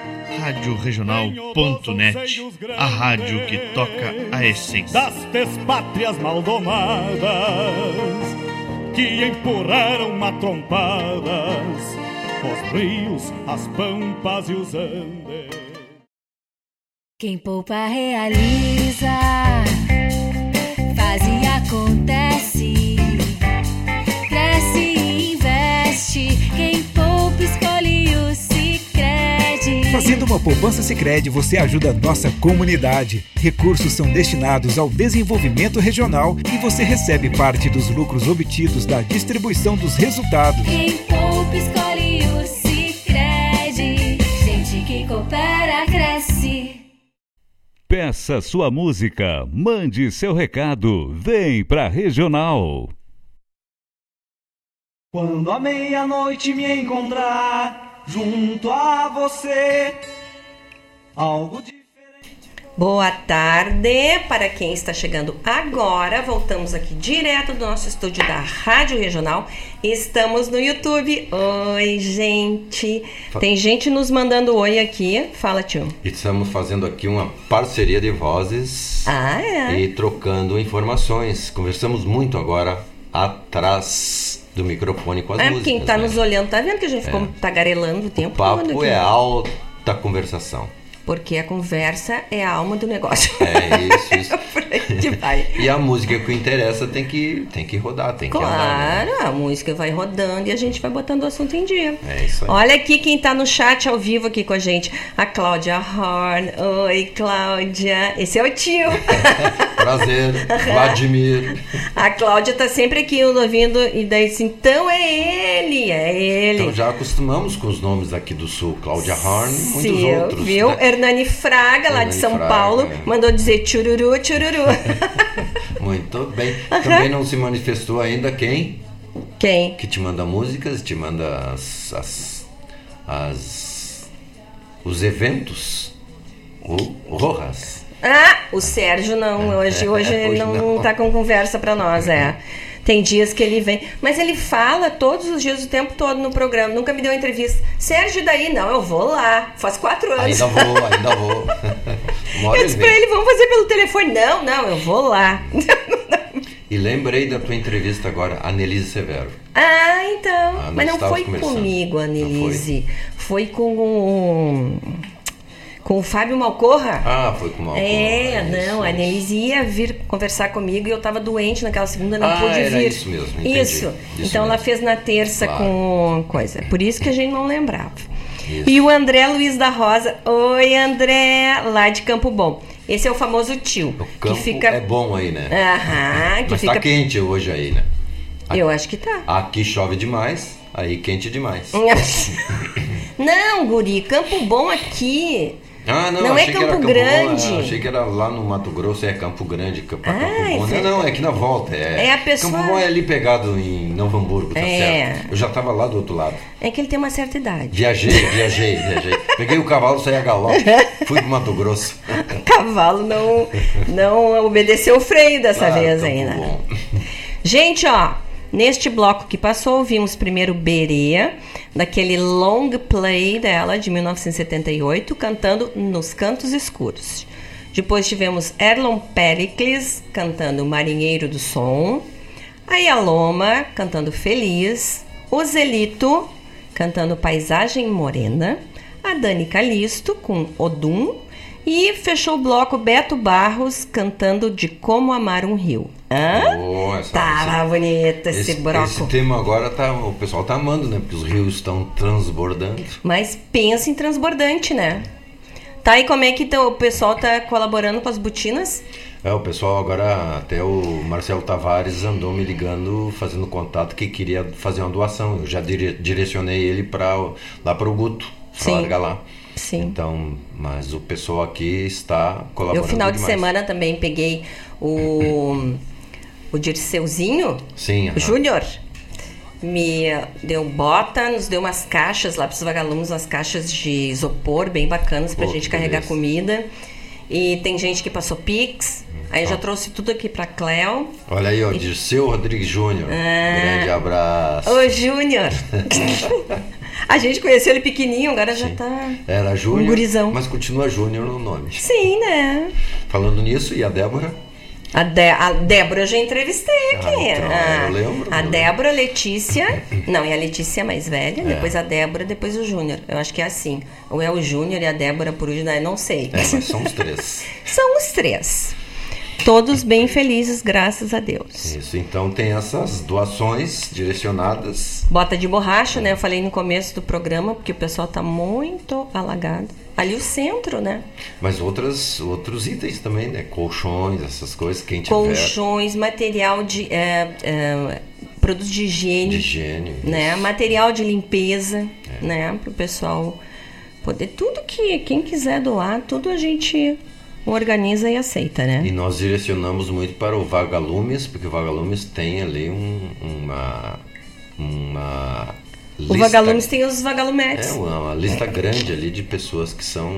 Rádio Regional.net, a rádio que toca a essência. Das despátrias maldomadas que empurraram matrompadas os rios, as pampas e os andes. Quem poupa realiza, Fazendo uma poupança Sicredi, você ajuda a nossa comunidade. Recursos são destinados ao desenvolvimento regional e você recebe parte dos lucros obtidos da distribuição dos resultados. Quem poupa escolhe o Sicredi. Gente que coopera cresce. Peça sua música, mande seu recado, vem pra Regional. Quando a meia-noite me encontrar junto a você, algo de Boa tarde para quem está chegando agora. Voltamos aqui direto do nosso estúdio da Rádio Regional. Estamos no YouTube. Oi, gente. Tem gente nos mandando oi aqui. Fala, tio. Estamos fazendo aqui uma parceria de vozes Ah, é? e trocando informações. Conversamos muito agora atrás do microfone com as É, músicas. quem tá né? nos olhando tá vendo que a gente ficou É. tagarelando o tempo O papo é alta conversação. Porque a conversa é a alma do negócio. É isso, isso. E a música que interessa tem que, tem que rodar, tem que andar. né? Claro, a música vai rodando e a gente vai botando o assunto em dia. É isso aí. Olha aqui quem tá no chat ao vivo aqui com a gente. A Cláudia Horn. Oi, Cláudia. Esse é o tio. Prazer, Vladimir. A Cláudia tá sempre aqui ouvindo e daí assim, então é ele, é ele. Então já acostumamos com os nomes aqui do Sul. Cláudia Horn e muitos outros. viu? né? Hernani Fraga, lá de Hernani São Fraga, Paulo, é. mandou dizer chururu, chururu. Muito bem. Também não se manifestou ainda quem? Quem? Que te manda músicas, te manda as, as, as- os eventos. O, Rojas. Ah, o Sérgio não, hoje, hoje ele Hoje não, não. tá com conversa pra nós, é. Tem dias que ele vem, mas ele fala todos os dias, o tempo todo no programa, nunca me deu entrevista. Sérgio, daí, não, eu vou lá, faz quatro anos. Ainda vou, ainda vou. Eu disse pra ele, vamos fazer pelo telefone. Não, não, eu vou lá. E lembrei da tua entrevista agora, Anelise Severo. Ah, então. Ah, Mas não foi comigo, Annelise. Foi com o. Com o Fábio Malcorra. Ah, foi com uma É, não, a Annelise ia vir conversar comigo e eu tava doente naquela segunda, não Ah, pude era vir. isso mesmo, entendi. Isso. Isso então ela mesmo. fez na terça Claro. com coisa. Por isso que a gente não lembrava. Isso. E o André Luiz da Rosa. Oi, André, lá de Campo Bom. Esse é o famoso tio. Campo que fica. é bom aí, né? Aham, que Mas fica. tá quente hoje aí, né? Eu acho que tá. Aqui chove demais, aí quente demais. Não, guri, Campo Bom aqui. Ah, não, Não é que Campo Campo Grande. Bom, achei que era lá no Mato Grosso, é Campo Grande, Campo, Ah, Campo Bom. esse é- Não, não, é aqui na volta. É, É a pessoa- Campo Bom é ali pegado em Novo Hamburgo, tá É. certo? Eu já tava lá do outro lado. É que ele tem uma certa idade. Viajei, viajei, viajei. Peguei o cavalo, saí a galope, fui pro Mato Grosso. Cavalo não, não obedeceu o freio dessa Ah, vez ainda. Bom. Gente, ó, neste bloco que passou, ouvimos primeiro Berê, daquele long play dela de 1978, cantando Nos Cantos Escuros. Depois tivemos Erlon Pericles cantando Marinheiro do Som, a Yaloma cantando Feliz, o Zelito cantando Paisagem Morena, a Dani Calisto com Odum e fechou o bloco Beto Barros cantando De Como Amar um Rio. Hã? Oh, essa- Tava bonito esse, broco. Esse tema agora tá, o pessoal tá amando, né? Porque os rios estão transbordando. Mas pensa em transbordante, né? Tá, e como é que tá- o pessoal tá colaborando com as botinas? É, o pessoal agora, até o Marcelo Tavares andou me ligando, fazendo contato que queria fazer uma doação. Eu já dire- direcionei ele para lá para o Guto, Farga lá. Sim. Então, mas o pessoal aqui está colaborando Eu, final de demais. semana, também peguei o, o Dirceuzinho Sim. Júnior. Me deu bota, nos deu umas caixas lá para os vagalumes, umas caixas de isopor bem bacanas para a Pô, gente carregar beleza. comida. E tem gente que passou Pix. Aí já trouxe tudo aqui para Cleo. Olha aí, ó, Dirceu Rodrigues Júnior. Ah. Grande abraço. Ô, Júnior! a gente conheceu ele pequenininho, agora já tá. Era Júnior, Um gurizão. mas continua Júnior no nome. Sim, né? Falando nisso, e a Débora? A, Dé- a Débora eu já entrevistei aqui. Ah, então, Ah, eu lembro, A Débora, a Letícia. Não, e a Letícia é mais velha, É. depois a Débora, depois o Júnior. Eu acho que é assim. Ou é o Júnior e a Débora por último, eu não sei. É, mas são os três. São os três. Todos bem felizes, graças a Deus. Isso, então tem essas doações direcionadas. Bota de borracha, né? Eu falei no começo do programa, porque o pessoal tá muito alagado. Ali o centro, né? Mas outras, outros itens também, né? Colchões, essas coisas, quem tiver. Colchões, material de. é, é, produtos de higiene. De higiene. né? Material de limpeza, É. né? Para o pessoal poder. Tudo que quem quiser doar, tudo a gente organiza e aceita, né? E nós direcionamos muito para o Vagalumes, porque o Vagalumes tem ali um- uma. Uma. O Vagalumes tem os vagalumetes. É uma, uma lista grande ali de pessoas que são.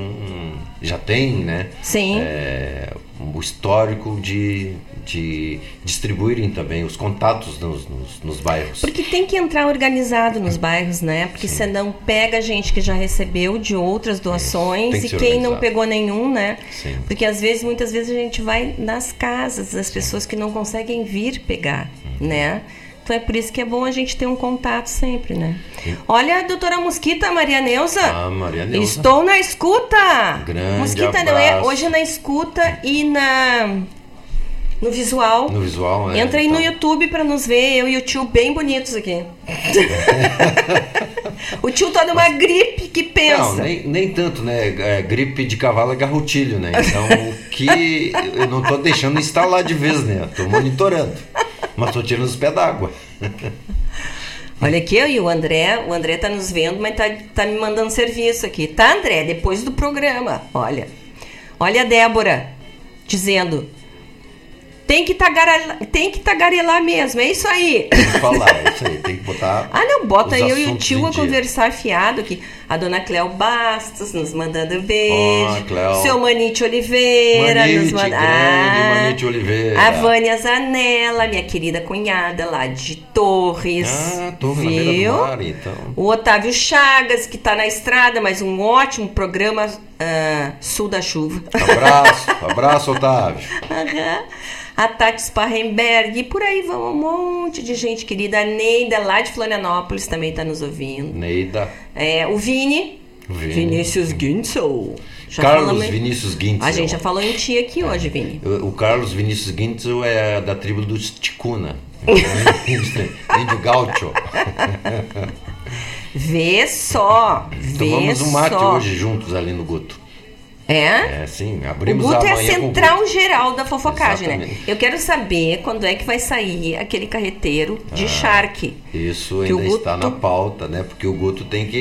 Já tem, né? Sim. É, o histórico de, de distribuírem também os contatos nos, nos, nos bairros. Porque tem que entrar organizado nos bairros, né? Porque senão pega gente que já recebeu de outras doações que e quem não organizado. pegou nenhum, né? Sim. Porque às vezes, muitas vezes a gente vai nas casas das pessoas que não conseguem vir pegar, Uhum. né? Então é por isso que é bom a gente ter um contato sempre, né? Olha a doutora Mosquita, Maria Neuza. Ah, Maria Neuza. Estou na escuta. Grande Mosquita não é abraço. hoje na escuta e na no visual. No visual, né? Entra aí Então, no YouTube pra nos ver, eu e o tio bem bonitos aqui. o tio tá numa gripe que pensa. Não, nem, nem tanto, né? É, gripe de cavalo é garrotilho, né? Então, o que eu não tô deixando instalar de vez, né? Tô monitorando. Mas tô tirando os pés d'água. Olha aqui, e o André, o André tá nos vendo, mas tá, tá me mandando serviço aqui. Tá, André? Depois do programa. Olha. Olha a Débora dizendo. Tem que, tagarelar, tem que tagarelar mesmo, é isso aí. Tem que falar, é isso aí. Tem que botar. Ah, não, bota eu e o tio a conversar fiado aqui. A dona Cléo Bastos nos mandando beijo. Ó, Cléo. Seu Manite Oliveira Manite, nos manda. grande Ah, Manite Oliveira. A Vânia Zanella, minha querida cunhada lá de Torres. Ah, Torres viu? mar, então. O Otávio Chagas, que tá na estrada, mas um ótimo programa ah, Sul da Chuva. Abraço, abraço, Otávio. Aham. A Tati Sparrenberg, e por aí vão um monte de gente querida. A Neida, lá de Florianópolis, também está nos ouvindo. Neida. É, o Vini, Vini. Vinícius Guinzel. Carlos falamos- Vinícius Guintzel. A gente já falou em ti aqui hoje, Vini. O Carlos Vinícius Guintzel é da tribo dos Ticuna. Índio Gaucho. Vê só, vê Tomamos um mate só. hoje juntos ali no Guto. É? É, sim. O Abrimos Guto a é a o central geral da fofocagem, né? Exatamente. Eu quero saber quando é que vai sair aquele carreteiro de Shark. Isso o ainda está Guto- na pauta, né? Porque o Guto tem que.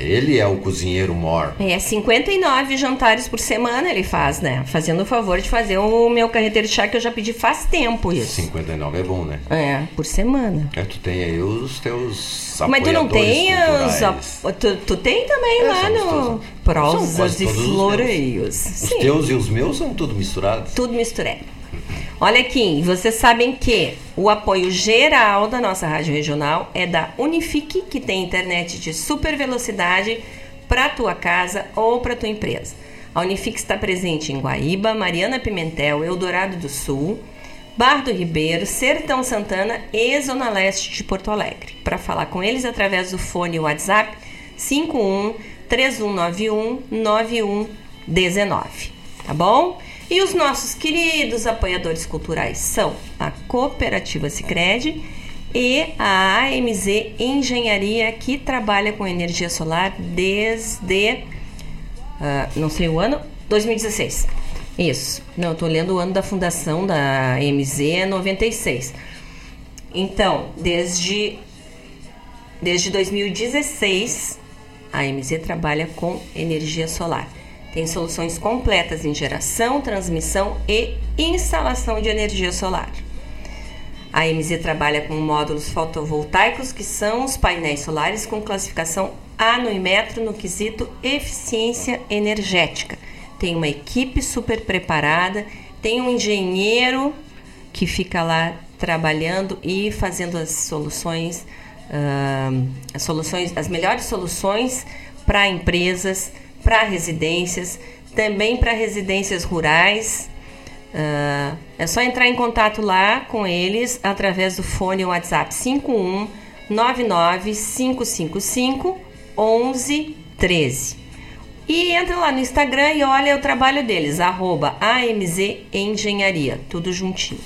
Ele é o cozinheiro mor. É, 59 jantares por semana ele faz, né? Fazendo o favor de fazer o meu carreteiro de que eu já pedi faz tempo isso. 59 é bom, né? É, por semana. É, tu tem aí os teus Mas tu não tem os. Tu, tu tem também É, lá no Prosas e os Floreios. Os Sim. teus e os meus são tudo misturados. Tudo misturado. Olha aqui, vocês sabem que o apoio geral da nossa rádio regional é da Unifique, que tem internet de super velocidade para tua casa ou para tua empresa. A Unifique está presente em Guaíba, Mariana Pimentel, Eldorado do Sul, Bar do Ribeiro, Sertão Santana e Zona Leste de Porto Alegre. Para falar com eles através do fone WhatsApp 51 3191 9119, tá bom? E os nossos queridos apoiadores culturais são a Cooperativa Sicredi e a AMZ Engenharia, que trabalha com energia solar desde ah, não sei o ano, 2016. Isso. Não, eu tô lendo o ano da fundação da AMZ, é 96. Então, desde desde 2016, A MZ trabalha com energia solar. Tem soluções completas em geração, transmissão e instalação de energia solar. A MZ trabalha com módulos fotovoltaicos, que são os painéis solares com classificação A no Imetro no quesito eficiência energética. Tem uma equipe super preparada, tem um engenheiro que fica lá trabalhando e fazendo as soluções, uh, as soluções, as melhores soluções para empresas, para residências, também para residências rurais. Uh, é só entrar em contato lá com eles através do fone WhatsApp 51 99 555 1113. E entra lá no Instagram e olha o trabalho deles, arroba AMZ Engenharia, tudo juntinho.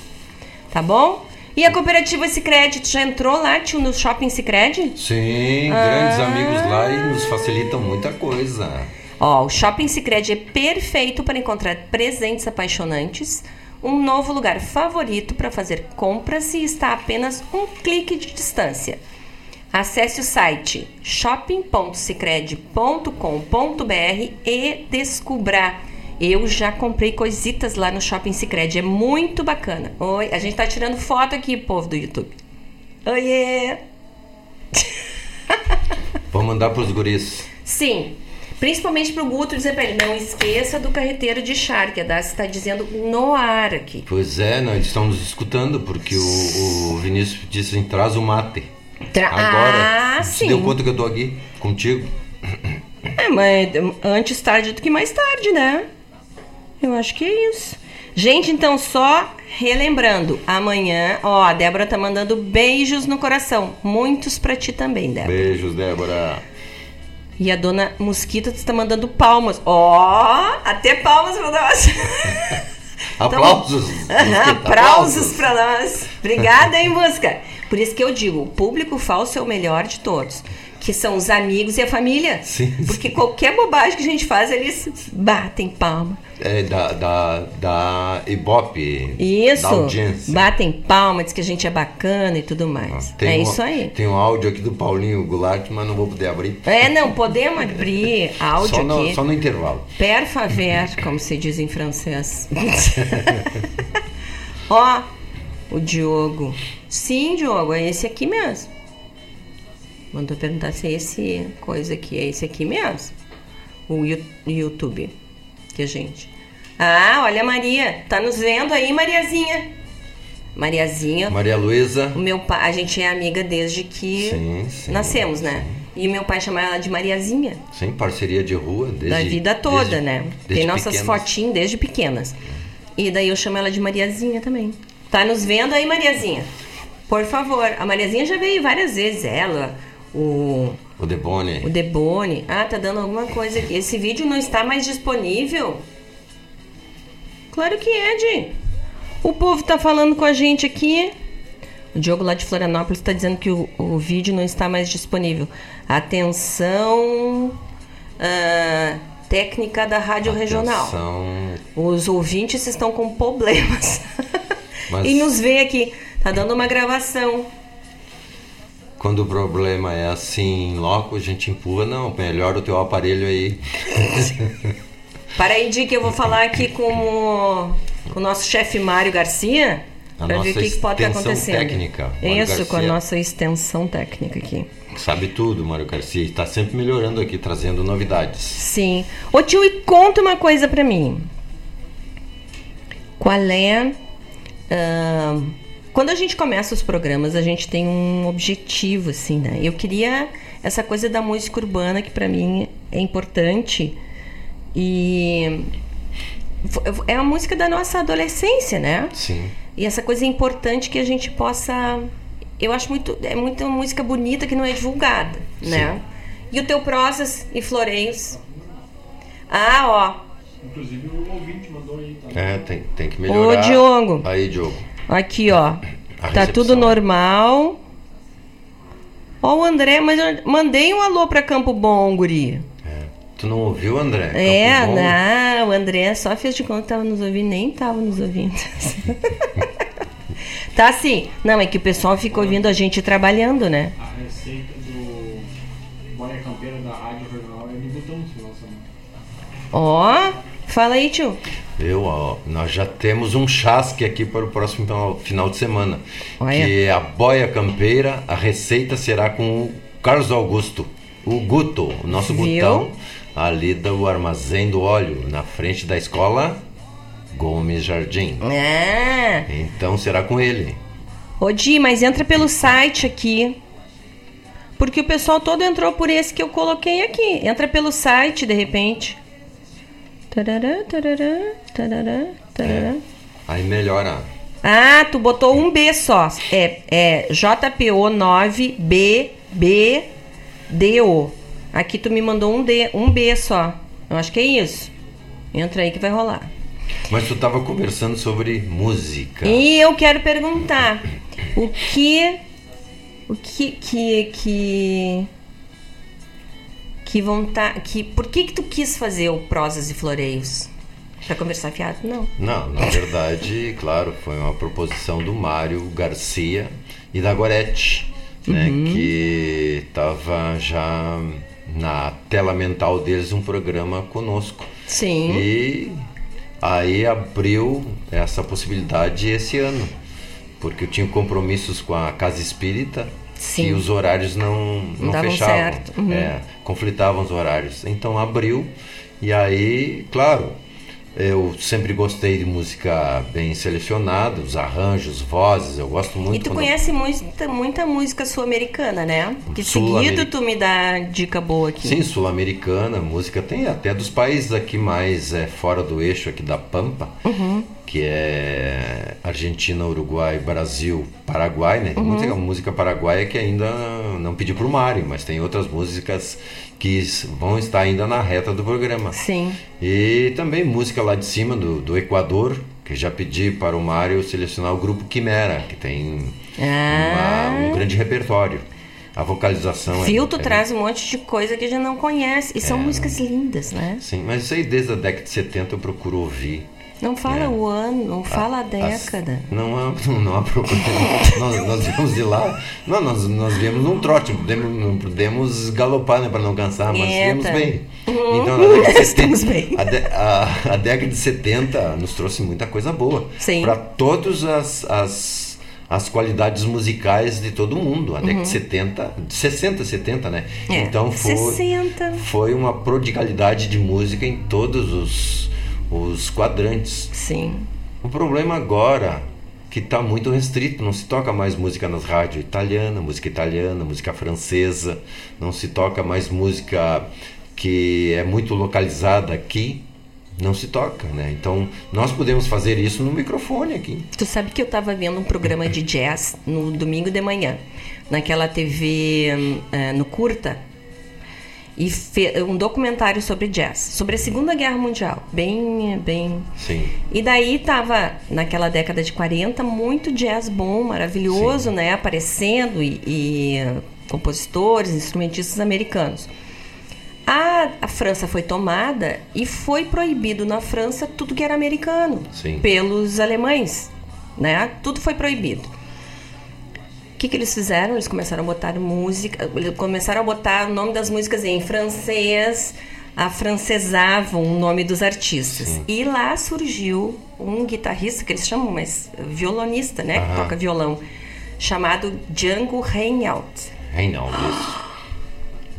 Tá bom? E a cooperativa Sicredi, tu já entrou lá, tio, no Shopping Sicredi? Sim, grandes amigos lá e nos facilitam muita coisa. Ó, o Shopping Sicredi é perfeito para encontrar presentes apaixonantes, um novo lugar favorito para fazer compras e está a apenas um clique de distância. Acesse o site shopping.sicredi.com.br e descubra. Eu já comprei coisitas lá no Shopping Sicredi, é muito bacana. Oi, a gente tá tirando foto aqui, povo do YouTube. Oiê! Vamos mandar pros guris. Sim, principalmente pro Guto dizer pra ele, não esqueça do carreteiro de char, que a Darcy está dizendo no ar aqui. Pois é, nós estamos escutando, porque o, o Vinícius disse assim, traz o mate. Tra- Agora, Ah, se sim. deu conta que eu tô aqui contigo? É, mas antes tarde do que mais tarde, né? Eu acho que é isso. Gente, então só relembrando, amanhã, ó, a Débora tá mandando beijos no coração. Muitos pra ti também, Débora. Beijos, Débora. E a dona Mosquito está mandando palmas. Ó, até palmas pra nós. Aplausos. Aham, Mosquito, Aplausos pra nós. Obrigada, hein, música? Por isso que eu digo, o público falso é o melhor de todos. Que são os amigos e a família. Sim, Porque qualquer bobagem que a gente faz, eles batem palma. É da, da, da Ibope. Isso. Da audiência. Batem palma, diz que a gente é bacana e tudo mais. Tem é um- isso aí. Tem um áudio aqui do Paulinho Goulart, mas não vou poder abrir. É, não, podemos abrir áudio só, no, aqui. só no intervalo. Per favor, como se diz em francês. Ó, o Diogo. Sim, Diogo, é esse aqui mesmo. Mandou perguntar se é esse coisa aqui é esse aqui mesmo. O YouTube. Que a gente. Ah, olha a Maria. Tá nos vendo aí, Mariazinha. Mariazinha. Maria Luísa. O meu pai, a gente é amiga desde que Sim, sim. nascemos, né? E meu pai chamava ela de Mariazinha. Sim, parceria de rua desde. da vida toda, desde- né? desde Tem nossas pequenas. fotinhas desde pequenas. E daí eu chamo ela de Mariazinha também. Tá nos vendo aí, Mariazinha? Por favor. A Mariazinha já veio várias vezes. Ela, o, O Debone. o Debone. Ah, tá dando alguma coisa aqui. Esse vídeo não está mais disponível? Claro que é, Di. O povo tá falando com a gente aqui. O Diogo lá de Florianópolis está dizendo que o, o vídeo não está mais disponível. Atenção, ah, técnica da Rádio Regional. Atenção. Os ouvintes estão com problemas. Mas- e nos vê aqui. Tá dando uma gravação. Quando o problema é assim, loco, a gente empurra. Não, melhor o teu aparelho aí. Para aí, Di, que eu vou falar aqui com o, com o nosso chefe Mário Garcia. Para ver o que, que pode estar extensão acontecendo. técnica, Mário Isso, com a Garcia. nossa extensão técnica aqui. Sabe tudo, Mário Garcia. Está sempre melhorando aqui, trazendo novidades. Sim. Ô tio, e conta uma coisa pra mim. Qual é. ahn, quando a gente começa os programas, a gente tem um objetivo, assim, né? Eu queria essa coisa da música urbana, que pra mim é importante. E. É a música da nossa adolescência, né? Sim. E essa coisa é importante que a gente possa. Eu acho muito. É muita música bonita que não é divulgada, né? E o teu prosas e floreios. Ah, ó. Inclusive o ouvinte mandou aí, tá? É, tem, tem que melhorar. Ô, Diogo. Aí, Diogo. Aqui, ó. A Tá recepção. tudo normal. Ó, o André, mas eu mandei um alô pra Campo Bom, guri. Tu não ouviu, André? É, Campo Bom? não, o André só fez de conta que tava nos ouvindo, nem tava nos ouvindo. tá assim. Não, é que o pessoal fica ouvindo a gente trabalhando, né? A receita do Boia Campeira da Rádio Regional Ó, fala aí, tio. Eu, ó, nós já temos um chasque aqui para o próximo final, final de semana. Olha. Que é a boia campeira, a receita será com o Carlos Augusto, o Guto, o nosso Viu? Gutão, ali do Armazém do Óleo, na frente da escola Gomes Jardim. É. Então será com ele. Ô Di, mas entra pelo site aqui. Porque o pessoal todo entrou por esse que eu coloquei aqui. Entra pelo site, de repente. Tarará, tarará, tarará, tarará. Aí melhora. Ah, tu botou um B só. É, é JPO9BBDO. Aqui tu me mandou um D, um B só. Eu acho que é isso. Entra aí que vai rolar. Mas tu estava conversando sobre música. E eu quero perguntar o que o que que que que vontade que por que que tu quis fazer o prosas e floreios? Pra conversar fiado? Não. Não, na verdade, claro, foi uma proposição do Mário Garcia e da Gorete, né, Uhum. que estava já na tela mental deles um programa conosco. Sim. E aí abriu essa possibilidade esse ano, porque eu tinha compromissos com a Casa Espírita Sim. e os horários não, Não davam fechavam. certo. Uhum. É, conflitavam os horários. Então abriu e aí, claro, eu sempre gostei de música bem selecionada, os arranjos, vozes, eu gosto muito. E tu conhece muita, muita música sul-americana, né? Que Sul-ameri- seguido tu me dá dica boa aqui. Sim, sul-americana, música tem até dos países aqui mais é, fora do eixo aqui da Pampa, Uhum. que é Argentina, Uruguai, Brasil, Paraguai, né? Tem Uhum. muita música paraguaia que ainda não pedi pro Mário, mas tem outras músicas que vão estar ainda na reta do programa. Sim. E também música lá de cima do, do Equador, que já pedi para o Mário selecionar o grupo Quimera, que tem Ah. uma- um grande repertório. A vocalização é- Viu, tu é traz um monte de coisa que a gente não conhece. E são É. músicas lindas, né? Sim, mas isso aí desde a década de 70 eu procuro ouvir. Não fala É. o ano, não fala a As- década. Não há, não há problema. nós, nós viemos de lá. Não, nós, nós viemos num trote, não podemos, não podemos galopar né, para não cansar, mas Eita. viemos bem. Uhum. Então, na década de Estamos 70, bem. A, a- a década de 70 nos trouxe muita coisa boa. Para todas as, as, as qualidades musicais de todo mundo. A década Uhum. de 70, de 60, 70, né? É, Então foi. 60. Foi uma prodigalidade de música em todos os, os quadrantes. Sim. O problema agora que está muito restrito, não se toca mais música nas rádios italiana, música italiana, música francesa, não se toca mais música que é muito localizada aqui, não se toca, né? Então nós podemos fazer isso no microfone aqui. Tu sabe que eu tava vendo um programa de jazz no domingo de manhã, naquela TV hum, eh, no Curta, e um documentário sobre jazz, sobre a Segunda Guerra Mundial, bem, bem. Sim. E daí tava naquela década de 40 muito jazz bom, maravilhoso, né, aparecendo e, e, compositores, instrumentistas americanos. A, a França foi tomada e foi proibido na França tudo que era americano Sim. pelos alemães, né? Tudo foi proibido. O que, que eles fizeram? Eles começaram a botar música, começaram a botar o nome das músicas em francês, afrancesavam o nome dos artistas. E lá surgiu um guitarrista que eles chamam, mas violonista, né? Que toca violão, chamado Django Reinhardt. Reinaldo, isso.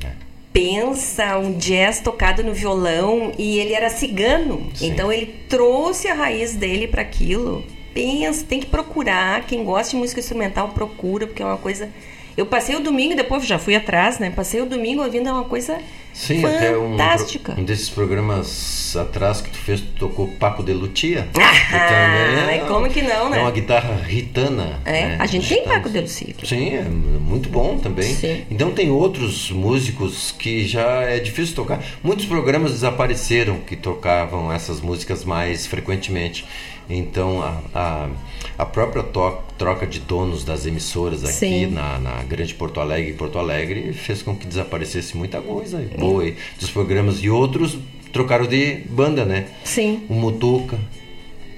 pensa um jazz tocado no violão e ele era cigano. Então ele trouxe a raiz dele para aquilo. Pensa, tem que procurar. Quem gosta de música instrumental procura, porque é uma coisa. Eu passei o domingo, depois já fui atrás, né? Passei o domingo ouvindo é uma coisa Sim, até um, fantástica. um desses programas atrás que tu fez, tu tocou Paco de Lutia. Ah, mas como que não, né? É uma guitarra ritana. É, né? a gente tem Paco de Lucia. Sim, é muito bom também. Então tem outros músicos que já é difícil tocar. Muitos programas desapareceram que tocavam essas músicas mais frequentemente. Então a, a, a própria troca de donos das emissoras aqui na, na Grande Porto Alegre e Porto Alegre fez com que desaparecesse muita coisa boa aí dos programas e outros trocaram de banda, né? Sim. O Mutuca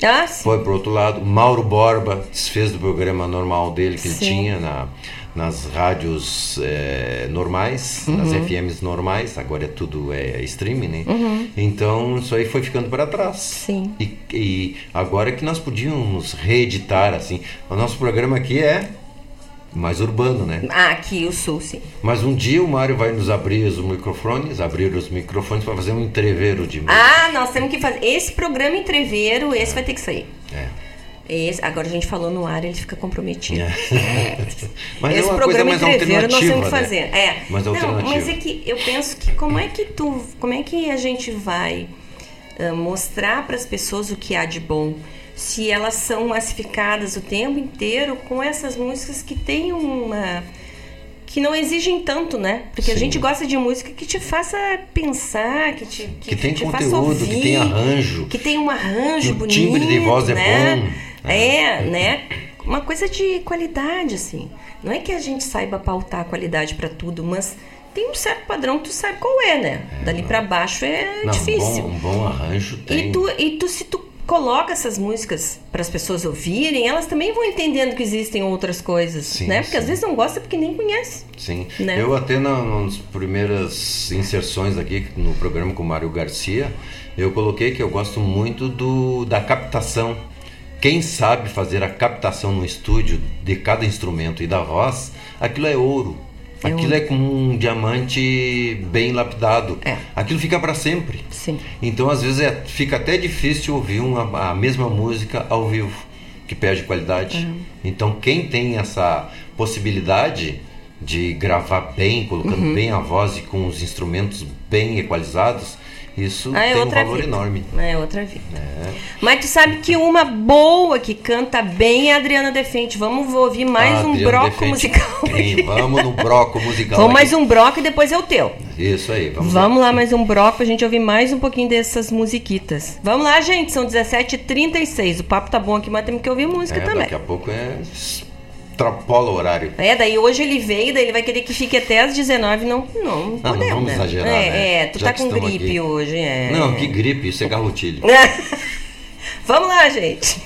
Ah, sim. foi pro outro lado. Mauro Borba desfez do programa normal dele que ele Sim. tinha na, nas rádios é, normais, Uhum. nas FMs normais, agora é tudo é streaming, né? Uhum. Então isso aí foi ficando para trás. Sim. E, e agora que nós podíamos reeditar, assim, o nosso programa aqui é mais urbano, né? Ah, aqui o sul, sim. Mas um dia o Mário vai nos abrir os microfones, abrir os microfones para fazer um entreveiro de música. Ah, nós temos que fazer. Esse programa entreveiro, esse vai ter que sair. É. Esse, agora a gente falou no ar, ele fica comprometido. Mas Esse é uma programa coisa mais entreveiro nós temos que alternativa, fazer. né? É. Mais Não, mas é que eu penso que como é que tu, como é que a gente vai ah, mostrar para as pessoas o que há de bom? Se elas são massificadas o tempo inteiro com essas músicas que têm uma que não exigem tanto, né? Porque a Sim. gente gosta de música que te faça pensar, que te que, Que tem te faça conteúdo, que ouvir, tem arranjo. que tem um arranjo Que o bonito, timbre de voz é né? bom. É, né? Uma coisa de qualidade, assim. Não é que a gente saiba pautar a qualidade pra tudo, mas tem um certo padrão que tu sabe qual é, né? Dali pra baixo é Não, difícil. Um bom, um bom arranjo tem. E tu, e tu, se tu coloca essas músicas para as pessoas ouvirem, elas também vão entendendo que existem outras coisas, Sim, né? Porque sim. às vezes não gosta porque nem conhece. Sim. Né? Eu até na, nas primeiras inserções aqui no programa com o Mário Garcia, eu coloquei que eu gosto muito do, da captação. Quem sabe fazer a captação no estúdio de cada instrumento e da voz, aquilo é ouro. É Aquilo ouro. é como um diamante bem lapidado. É. Aquilo fica para sempre. Sim. Então, às vezes, é, fica até difícil ouvir uma, a mesma música ao vivo, que perde qualidade. É. Então, quem tem essa possibilidade de gravar bem, colocando Uhum. bem a voz e com os instrumentos bem equalizados, isso Ah, é tem um valor vida. enorme. É outra vida. É. Mas tu sabe que uma boa que canta bem é a Adriana Defente. Vamos ouvir mais um Adriano broco Defente, musical. quem? Vamos no broco musical. Vamos mais um broco e depois é o teu. Isso aí, vamos, Vamos lá, mais um bloco pra gente ouvir mais um pouquinho dessas musiquitas. Vamos lá, gente, são 17h36. O papo tá bom aqui, mas temos que ouvir música É, também. daqui a pouco é extrapola o horário. É, daí hoje ele veio, daí ele vai querer que fique até às 19 não, não, não não podemos, vamos né? exagerar, é, né? é, tu Já tá com gripe aqui. hoje, é. Não, que gripe, isso é garrotilho. Vamos lá, gente.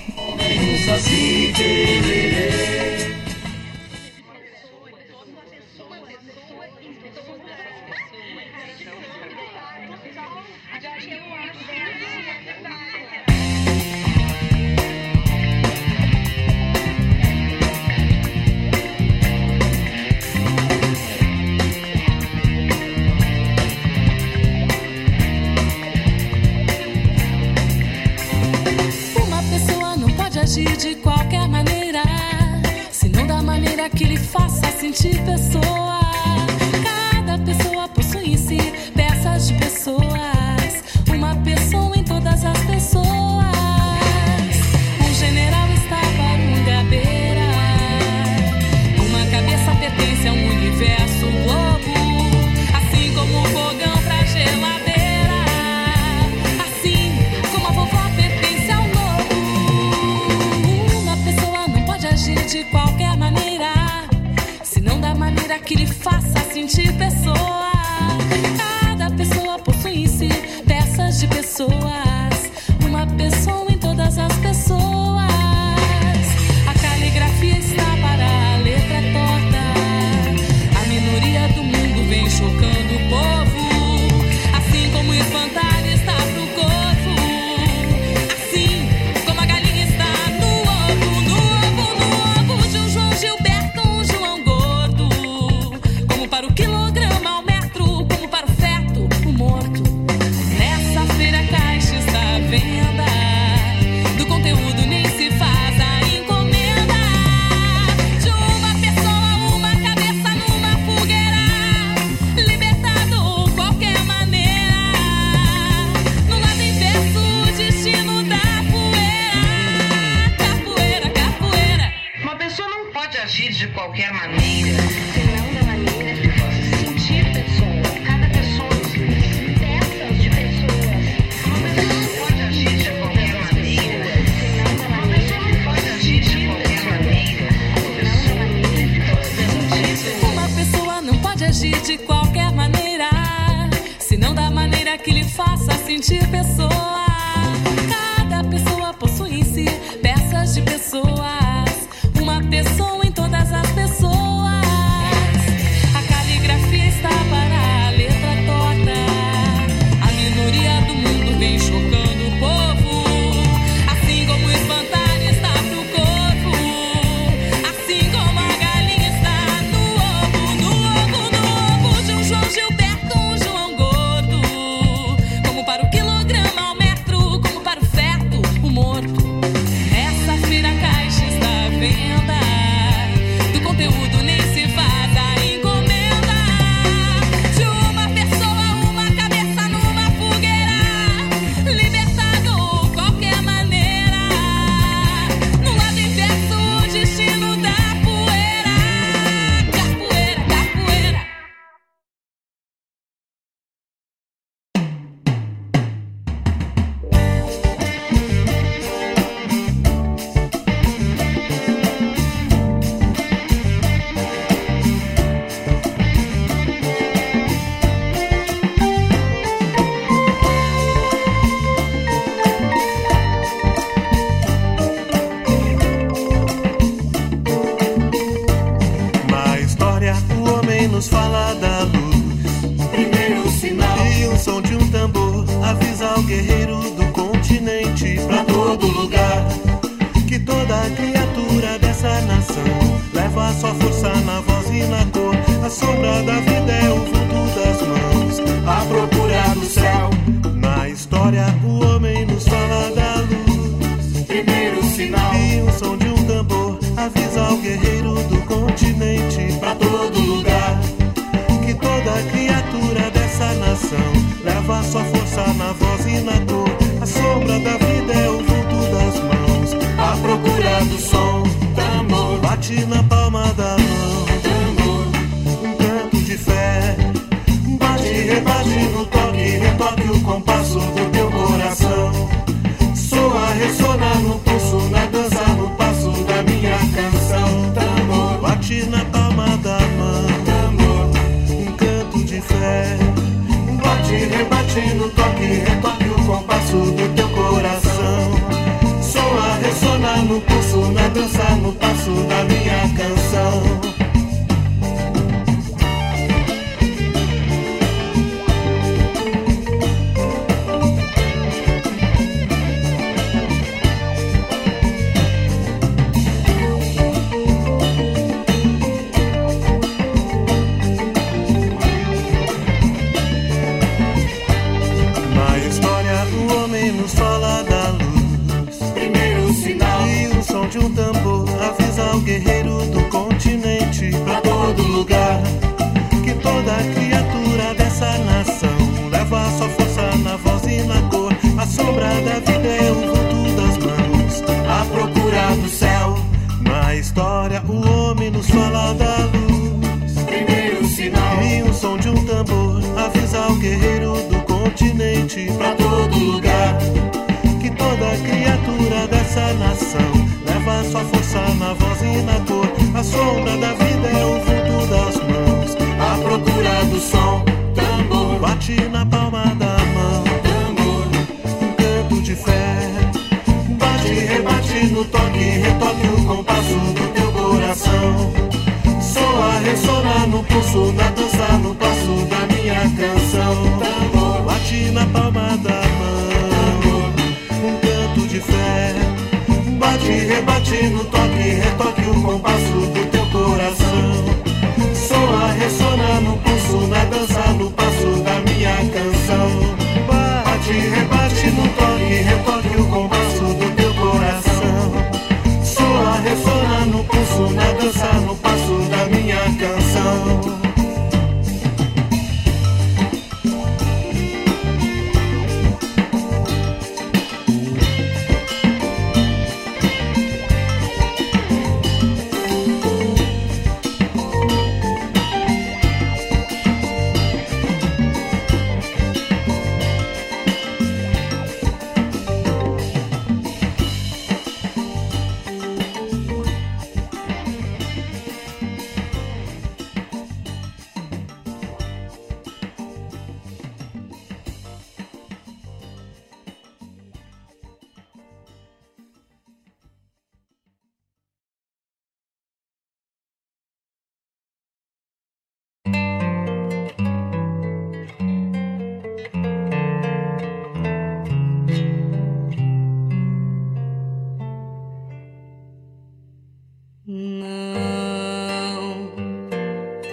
Sudan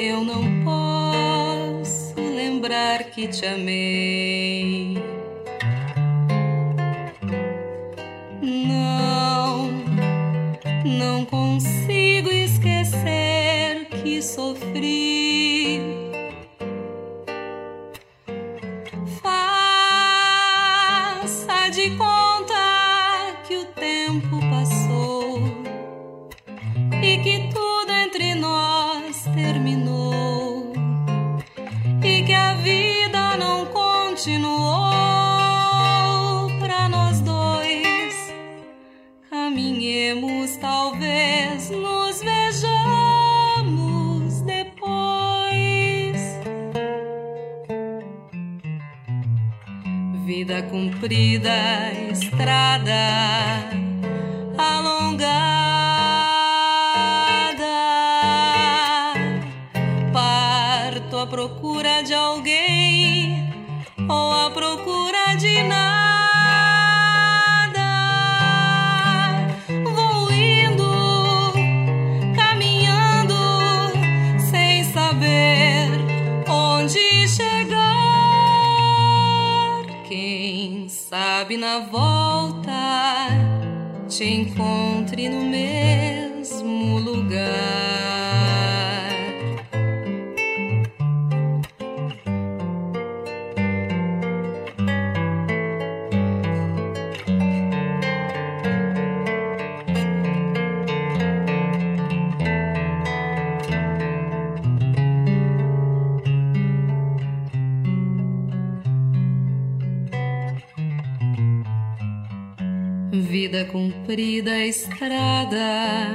eu não posso lembrar que te amei. comprida estrada. Te encontre comprida,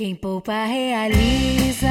Quem poupa realiza,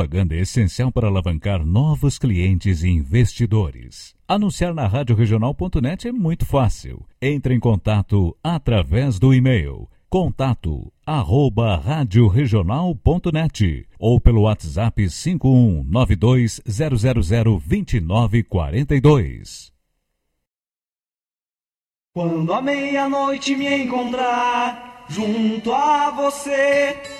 Propaganda é essencial para alavancar novos clientes e investidores. Anunciar na radioregional.net é muito fácil. Entre em contato através do e-mail contato arroba radioregional.net ou pelo WhatsApp 5192002942. Quando à meia-noite me encontrar junto a você,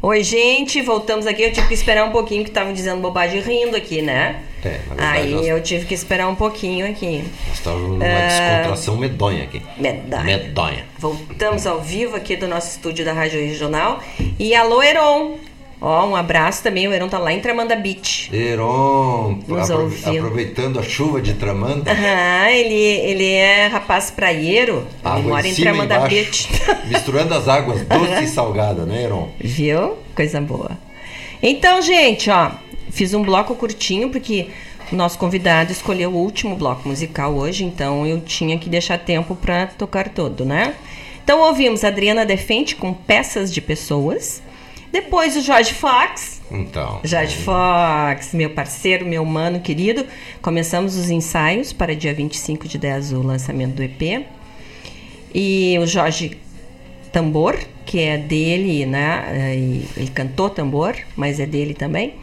Oi, gente, voltamos aqui. Eu tive que esperar um pouquinho, que estavam dizendo bobagem rindo aqui, né? É, na verdade, Aí nós, eu tive que esperar um pouquinho aqui. nós estávamos numa Ah, descontração medonha aqui. Medonha. Medonha. Voltamos ao vivo aqui do nosso estúdio da Rádio Regional. E alô, Heron! Ó, um abraço também. O Heron tá lá em Tramanda Beach. Heron, apro- aproveitando a chuva de Tramanda. Aham, ele, ele é rapaz praieiro. Ele mora em em Tramanda embaixo. Beach. Misturando as águas doce e salgada, né, Heron? Viu? Coisa boa. Então, gente, ó, fiz um bloco curtinho porque o nosso convidado escolheu o último bloco musical hoje, então eu tinha que deixar tempo para tocar todo, né? Então ouvimos Adriana Defente com Peças de Pessoas, Depois o Jorge Fox. Então. Jorge Fox, meu parceiro, meu mano querido. Começamos os ensaios para dia 25 de 10 o lançamento do EP. E o Jorge Tambor, que é dele, né? Ele cantou tambor, mas é dele também.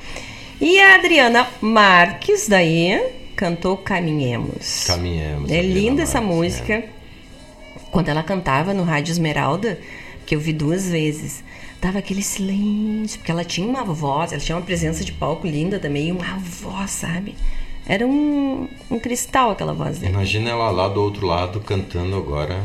E a Adriana Marques, daí, cantou Caminhemos. Caminhemos. É Adriana linda essa Marques, música. Quando ela cantava no Rádio Esmeralda, que eu vi duas vezes, dava aquele silêncio, porque ela tinha uma voz, ela tinha uma presença de palco linda também, e uma voz, sabe? Era um, um cristal aquela voz dela. Imagina ela lá do outro lado cantando agora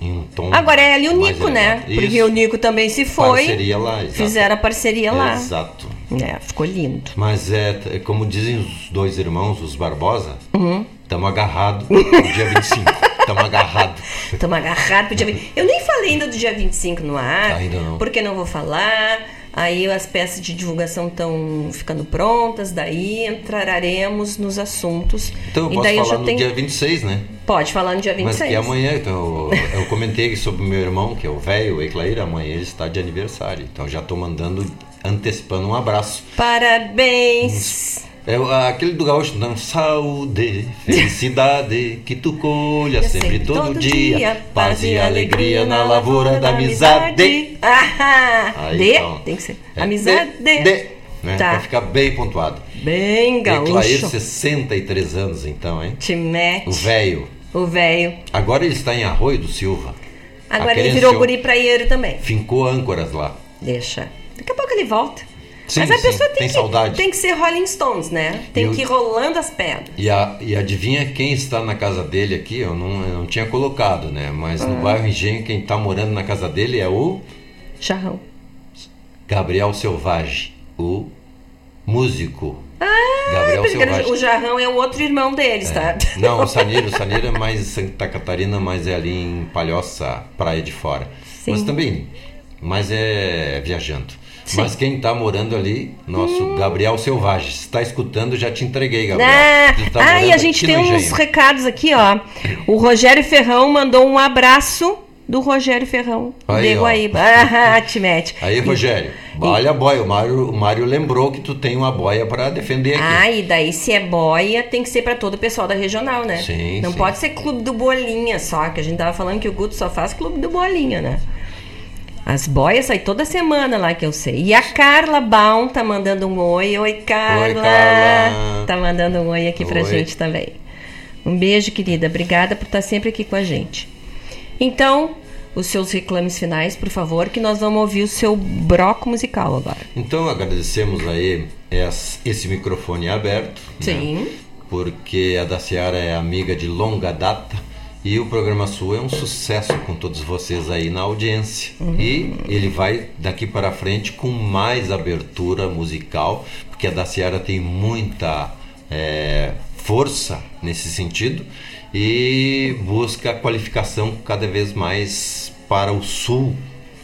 em um tom. Agora é ela e o Nico, né? elevado. Porque Isso. o Nico também se foi. Parceria lá, exato. Fizeram a parceria lá. Exato. É, ficou lindo. Mas é, é como dizem os dois irmãos, os Barbosa, Uhum. estamos agarrados no dia 25. Estamos agarrados. Estamos agarrados pro dia 20. Eu nem falei ainda do dia 25 no ar. Ainda não. Porque não vou falar. Aí as peças de divulgação estão ficando prontas, daí entraremos nos assuntos. Então eu posso falar já no tenho... dia 26, né? Pode falar no dia 26. Mas que amanhã, então, eu, eu comentei sobre o meu irmão, que é o velho, o Eclair, amanhã ele está de aniversário. Então já estou mandando, antecipando um abraço. Parabéns! É aquele do gaúcho, não, saúde, felicidade, que tu colha sempre, todo, dia, paz e alegria na lavoura da amizade. Ah, Aí, de, então. tem que ser. É, Amizade. de, de, né? Tá. Pra ficar bem pontuado. Bem gaúcho. 63 anos então, hein? Te mete. O velho. O velho. Agora ele está em Arroio do Silva. Agora ele virou guri praieiro também. Fincou âncoras lá. Deixa. Daqui a pouco ele volta. Sim, Mas a sim, pessoa tem, tem que, saudade. tem que ser Rolling Stones, né? Tem E o- que ir rolando as pedras. E, a, e adivinha quem está na casa dele aqui? Eu não, eu não tinha colocado, né? Mas no Ah. bairro Engenho, quem está morando na casa dele é o Charrão. Gabriel Selvagem, o músico. Ah, Gabriel Selvagem. o Jarrão é o outro irmão deles, tá? Não, o Saniro, o Saniro é mais em Santa Catarina, mas é ali em Palhoça, Praia de Fora. Sim. Mas também, mas é viajando. Sim. Hum. Mas quem está morando ali, nosso Gabriel Selvagem. Se está escutando, já te entreguei, Gabriel. Ah, tá ah, e a gente tem uns Engenho. recados aqui, ó. O Rogério Ferrão mandou um abraço do Rogério Ferrão. Aí, de. Guaíba. Ah, te mete. Aí, Rogério, olha a boia. O Mário, o Mário lembrou que tu tem uma boia para defender aqui. Ah, e daí se é boia, tem que ser pra todo o pessoal da regional, né? Sim, Não sim. pode ser clube do Bolinha só, que a gente tava falando que o Guto só faz clube do Bolinha, né? As boias saem toda semana lá que eu sei. E a Carla Baum tá mandando um oi. Oi, Carla. Carla. Tá mandando um oi aqui pra Oi. gente também. Um beijo, querida. Obrigada por estar sempre aqui com a gente. Então, os seus reclames finais, por favor, que nós vamos ouvir o seu broco musical agora. Então agradecemos aí es- esse microfone aberto. né? Sim. Porque a da Seara é amiga de longa data e o programa Sul é um sucesso com todos vocês aí na audiência. Uhum. E ele vai daqui para frente com mais abertura musical, porque a da Seara tem muita é, força nesse sentido e busca qualificação cada vez mais para o Sul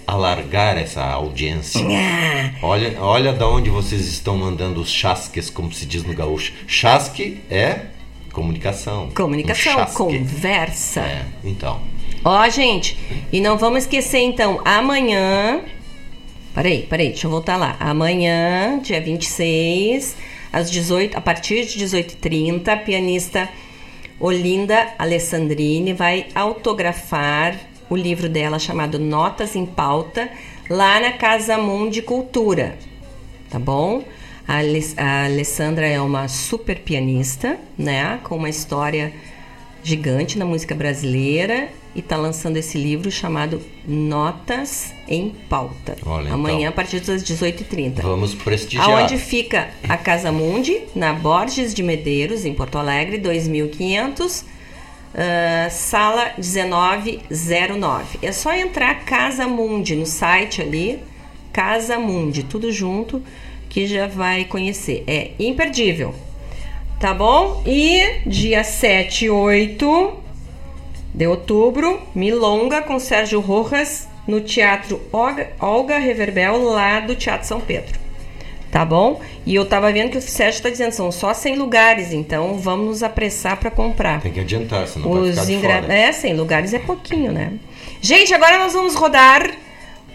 alargar essa audiência. Ah. Olha, olha da onde vocês estão mandando os chasques, como se diz no gaúcho. Chasque é comunicação. Comunicação, Um conversa. É, então. Ó, gente, e não vamos esquecer então, amanhã. Peraí, peraí, deixa eu voltar lá. Amanhã, dia 26, às 18, a partir de 18h30, a pianista Olinda Alessandrini vai autografar o livro dela chamado Notas em Pauta, lá na Casa Mundi Cultura. Tá bom? A, Aless- a Alessandra é uma super pianista, né? Com uma história gigante na música brasileira e está lançando esse livro chamado Notas em Pauta. Olha, Amanhã, então. a partir das 18h30. Vamos prestigiar. Aonde fica a Casa Mundi? Na Borges de Medeiros, em Porto Alegre, 2500, ah, sala 1909. É só entrar Casa Mundi no site ali, Casa Mundi, tudo junto, que já vai conhecer. É imperdível. Tá bom? E dia 7 e 8 de outubro, Milonga com Sérgio Rojas no Teatro Olga, Reverbel, lá do Teatro São Pedro. Tá bom? E eu tava vendo que o Sérgio tá dizendo são só 100 lugares, então vamos nos apressar para comprar. Tem que adiantar, senão vai ficar Os de ingra... fora. É, 100 lugares é pouquinho, né? Gente, agora nós vamos rodar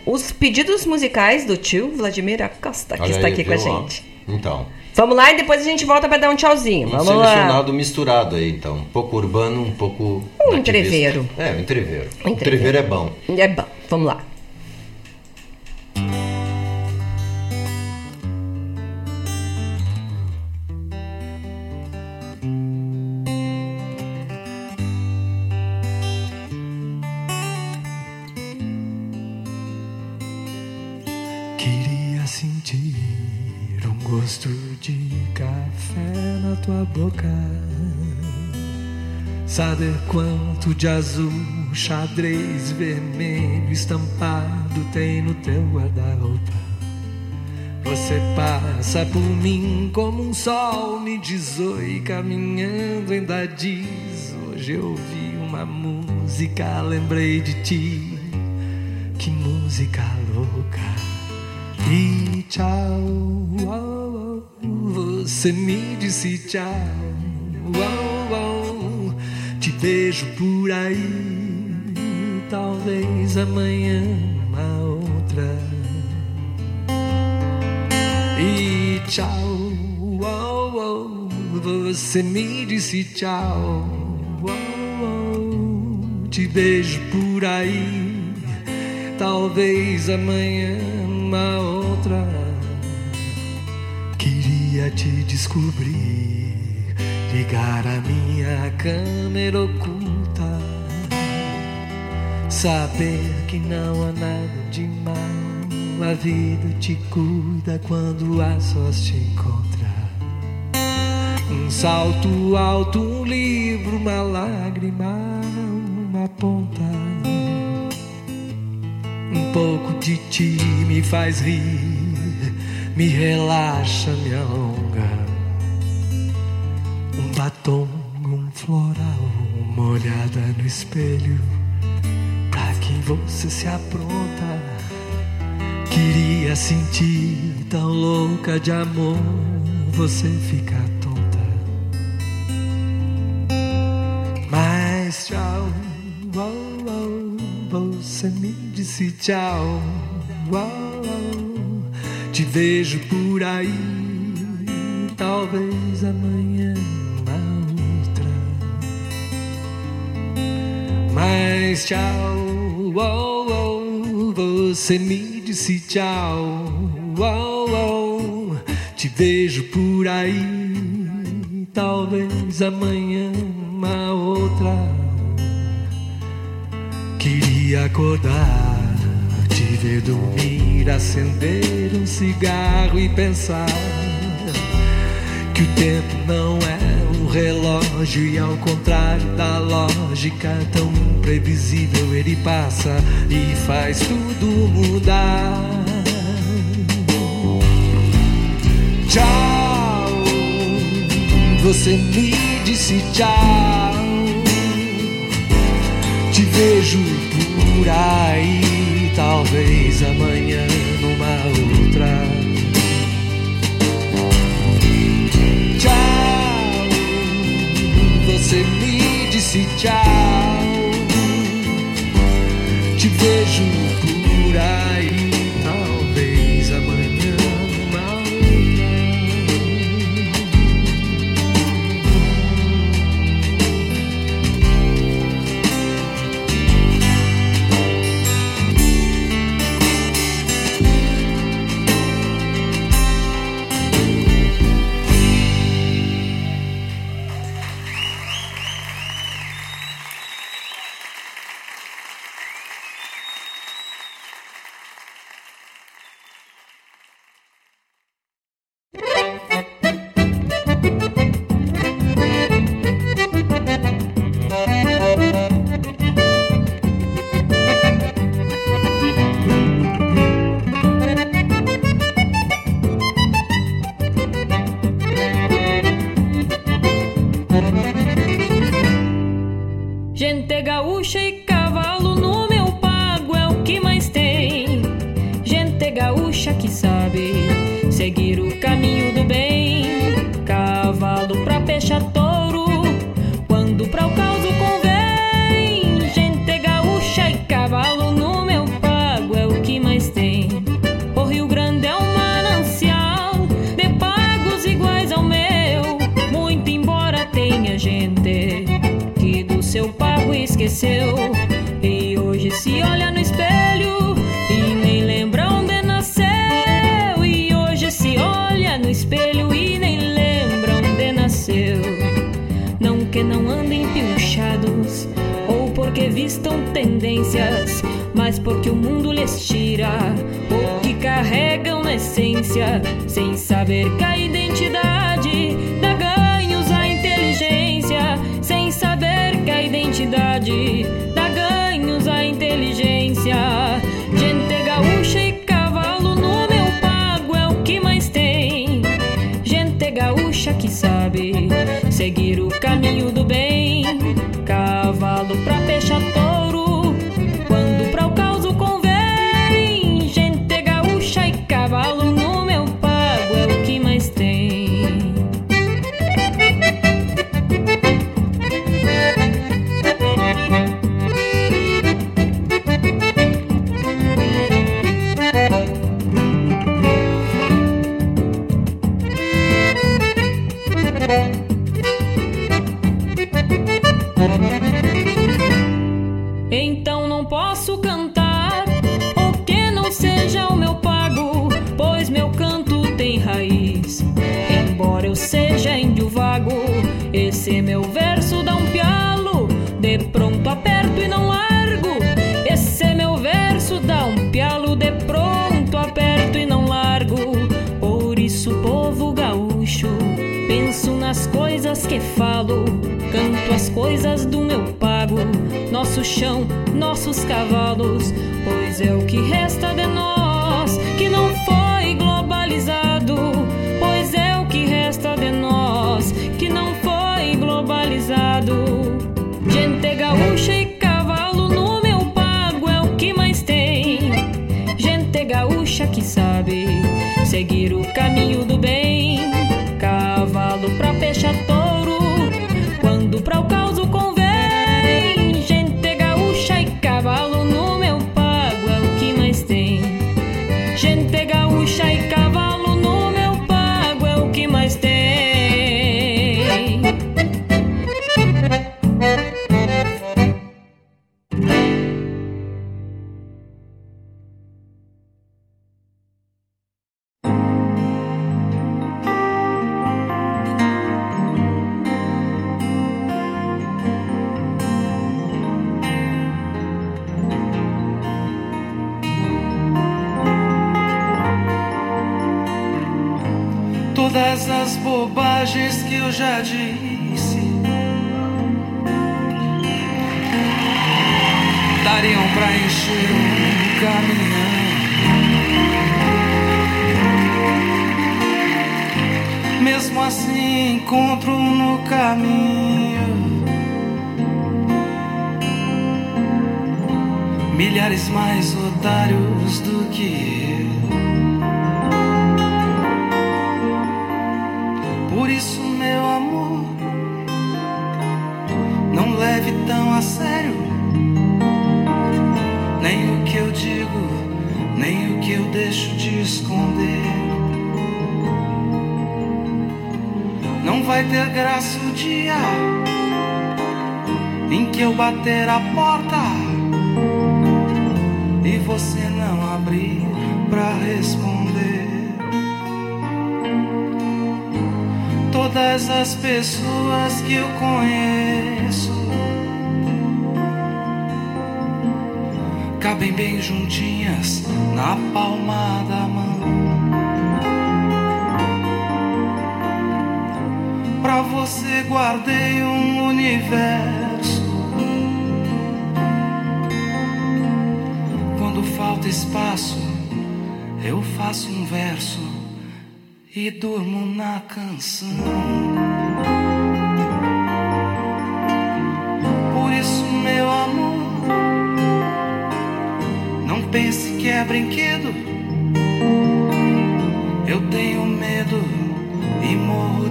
os pedidos musicais do tio Vladimir Acosta, que Olha está aí, aqui com a gente. Então, Vamos lá e depois a gente volta para dar um tchauzinho. um Vamos lá. selecionado misturado aí, então. Um pouco urbano, um pouco. Um entreveiro. É, um entreveiro. Um Um entreveiro é bom. É bom. Vamos lá. Boca. Saber quanto de azul, xadrez vermelho estampado tem no teu guarda-roupa. Você passa por mim como um sol, me diz oi, caminhando ainda diz. Hoje eu ouvi uma música, lembrei de ti. Que música louca. E tchau, oh, oh, você me disse tchau. Oh, te vejo por aí, talvez amanhã uma outra. E tchau, você me disse tchau. Te vejo por aí, talvez amanhã uma outra. Queria te descobrir, ligar a minha câmera oculta, saber que não há nada de mal. A vida te cuida quando a sós te encontra. Um salto alto, um livro, uma lágrima, uma ponta. Pouco de ti me faz rir, me relaxa, me alonga. Um batom, um floral, uma olhada no espelho. Pra quem você se apronta. Queria sentir tão louca de amor, você fica tonta. Mas tchau, oh, oh, você me disse tchau. Oh, te vejo por aí, talvez amanhã uma outra. Mas tchau, oh, oh, você me disse tchau. Oh, oh, te vejo por aí, talvez amanhã uma outra. Queria acordar, te ver dormir, acender um cigarro e pensar que o tempo não é um relógio e ao contrário da lógica tão imprevisível ele passa e faz tudo mudar. Tchau, você me disse tchau. Te vejo por aí, talvez amanhã numa outra. Tchau, você me disse tchau. Te vejo por aí, cavalos, pois é o que rei.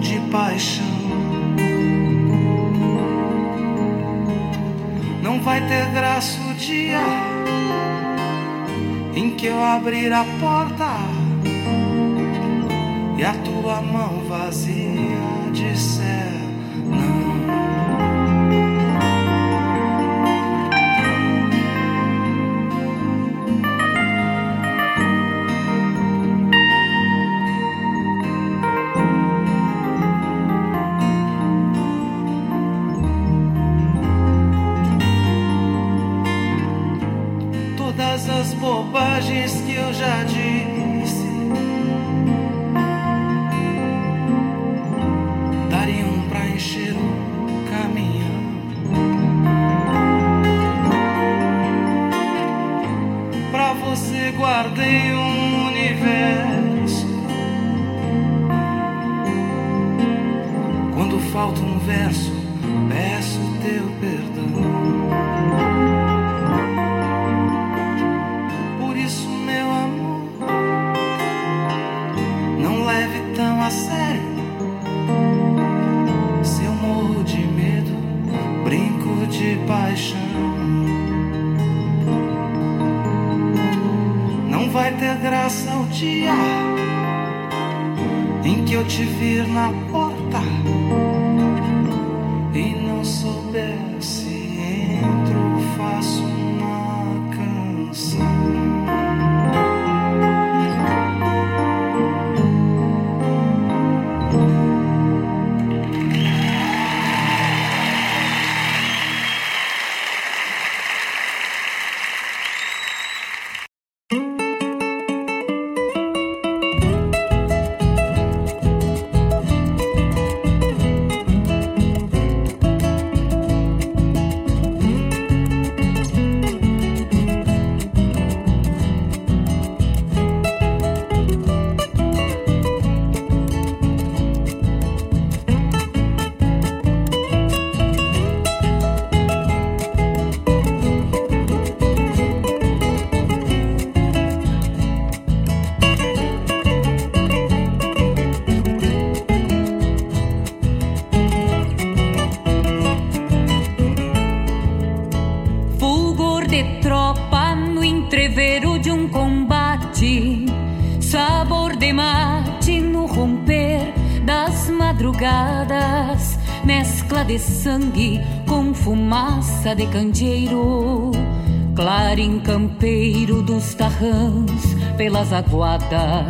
de paixão. Não vai ter graça o dia em que eu abrir a porta e a tua mão vazia disser não. jardim. casa de candeeiro, clarim campeiro dos tarrãs pelas aguadas.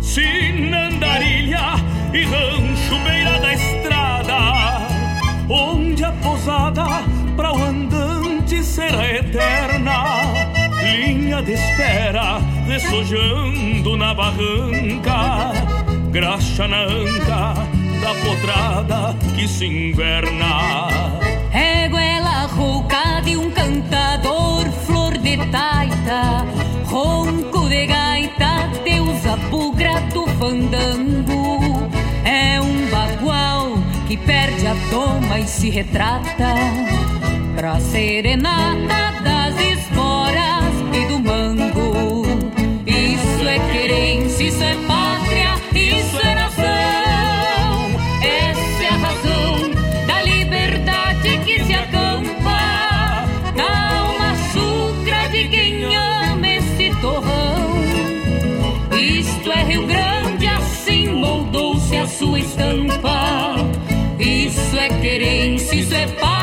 Sinandarilha e rancho beira da estrada, onde a posada para o andante será eterna. Linha de espera, ressojando na barranca, graxa na anca da potrada que se inverna roucada de um cantador flor de taita, ronco de gaita, Deus bugra do fandango. É um bagual que perde a toma e se retrata pra serenata estampa. Isso é querência, isso é paz.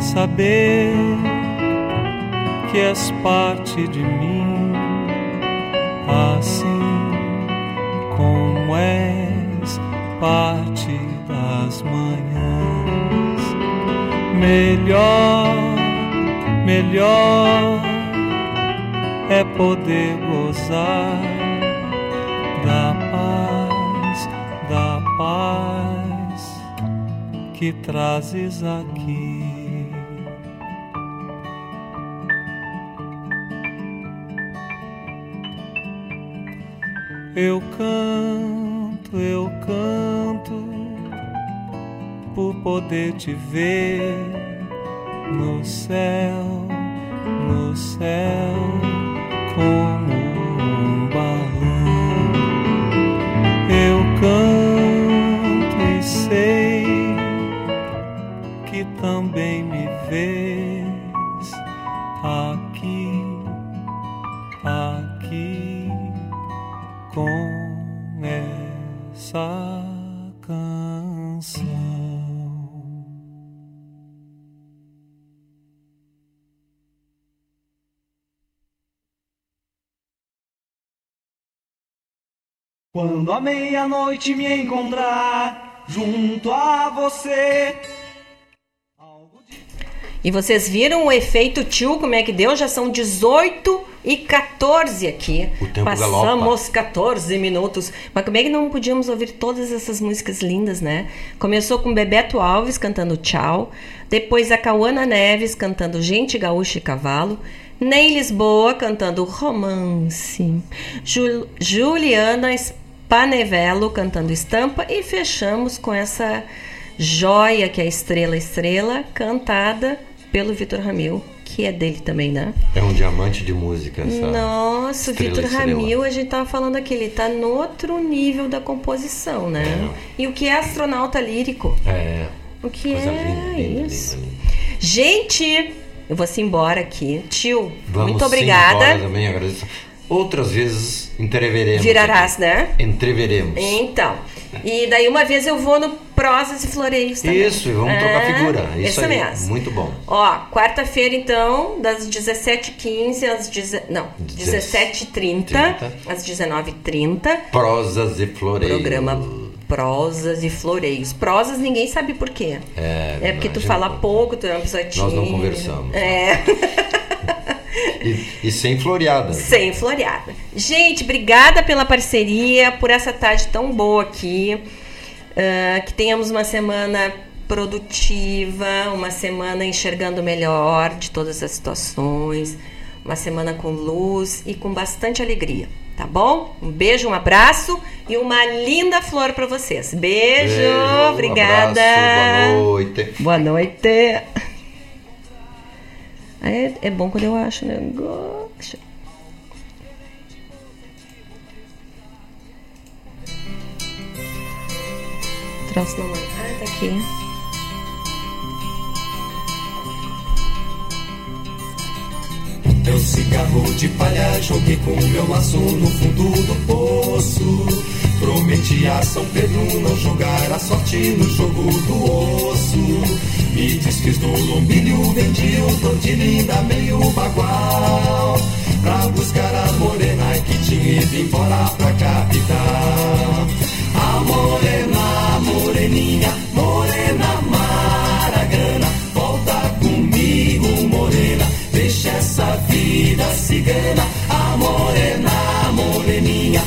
Saber que és parte de mim, assim como és parte das manhãs. Melhor, melhor é poder gozar da paz, da paz que trazes aqui. Eu canto, eu canto por poder te ver no céu, no céu, Quando a meia-noite me encontrar junto a você. E vocês viram o efeito tio, como é que deu? Já são 18 e 14 aqui. O tempo Passamos 14 minutos. Mas como é que não podíamos ouvir todas essas músicas lindas, né? Começou com Bebeto Alves cantando Tchau. Depois a Cauana Neves cantando Gente Gaúcha e Cavalo. Ney Lisboa cantando Romance. Ju Juliana Spanevello cantando Estampa. E fechamos com essa joia que é Estrela Estrela, cantada pelo Vitor Ramil, que é dele também, né? É um diamante de música essa Nossa, o Vitor. Ramil, a gente tava falando aqui, ele tá no outro nível da composição, né? E o que é astronauta lírico? É. O que Coisa é linda, isso? linda, linda. Gente, Eu vou se embora aqui. Tio, Vamos muito obrigada. embora também, agradeço. Outras vezes entreveremos. Virarás, aqui. né? Entreveremos. Então. E daí uma vez eu vou no Prosas e Floreios também. Isso, e vamos trocar É, figura. Isso, isso aí. mesmo. Muito bom. Ó, quarta-feira então, das 17h15 às deze... não, 17h30 30. às 19h30. Prosas e floreios. Programa Prosas e Floreios. Prosas ninguém sabe por quê. É, É porque tu fala pouco, tu é uma pessoa Nós não tímida. conversamos. É. E, e sem floreada. Sem floreada. Gente, obrigada pela parceria, por essa tarde tão boa aqui. Ah, que tenhamos uma semana produtiva, uma semana enxergando melhor de todas as situações, uma semana com luz e com bastante alegria, tá bom? Um beijo, um abraço e uma linda flor para vocês. Beijo, Beijo, obrigada. abraço, boa noite. Boa noite. É, é bom quando eu acho negócio. Troço não é. Ah, tá aqui. Teu cigarro de palha joguei com meu laço no fundo do poço. Prometi a São Pedro não jogar a sorte no jogo do osso. Me desfiz do lombilho, vendi dor de linda meio bagual. Pra buscar a morena que tinha ido embora pra capital. A morena, moreninha, cigana. A morena, moreninha,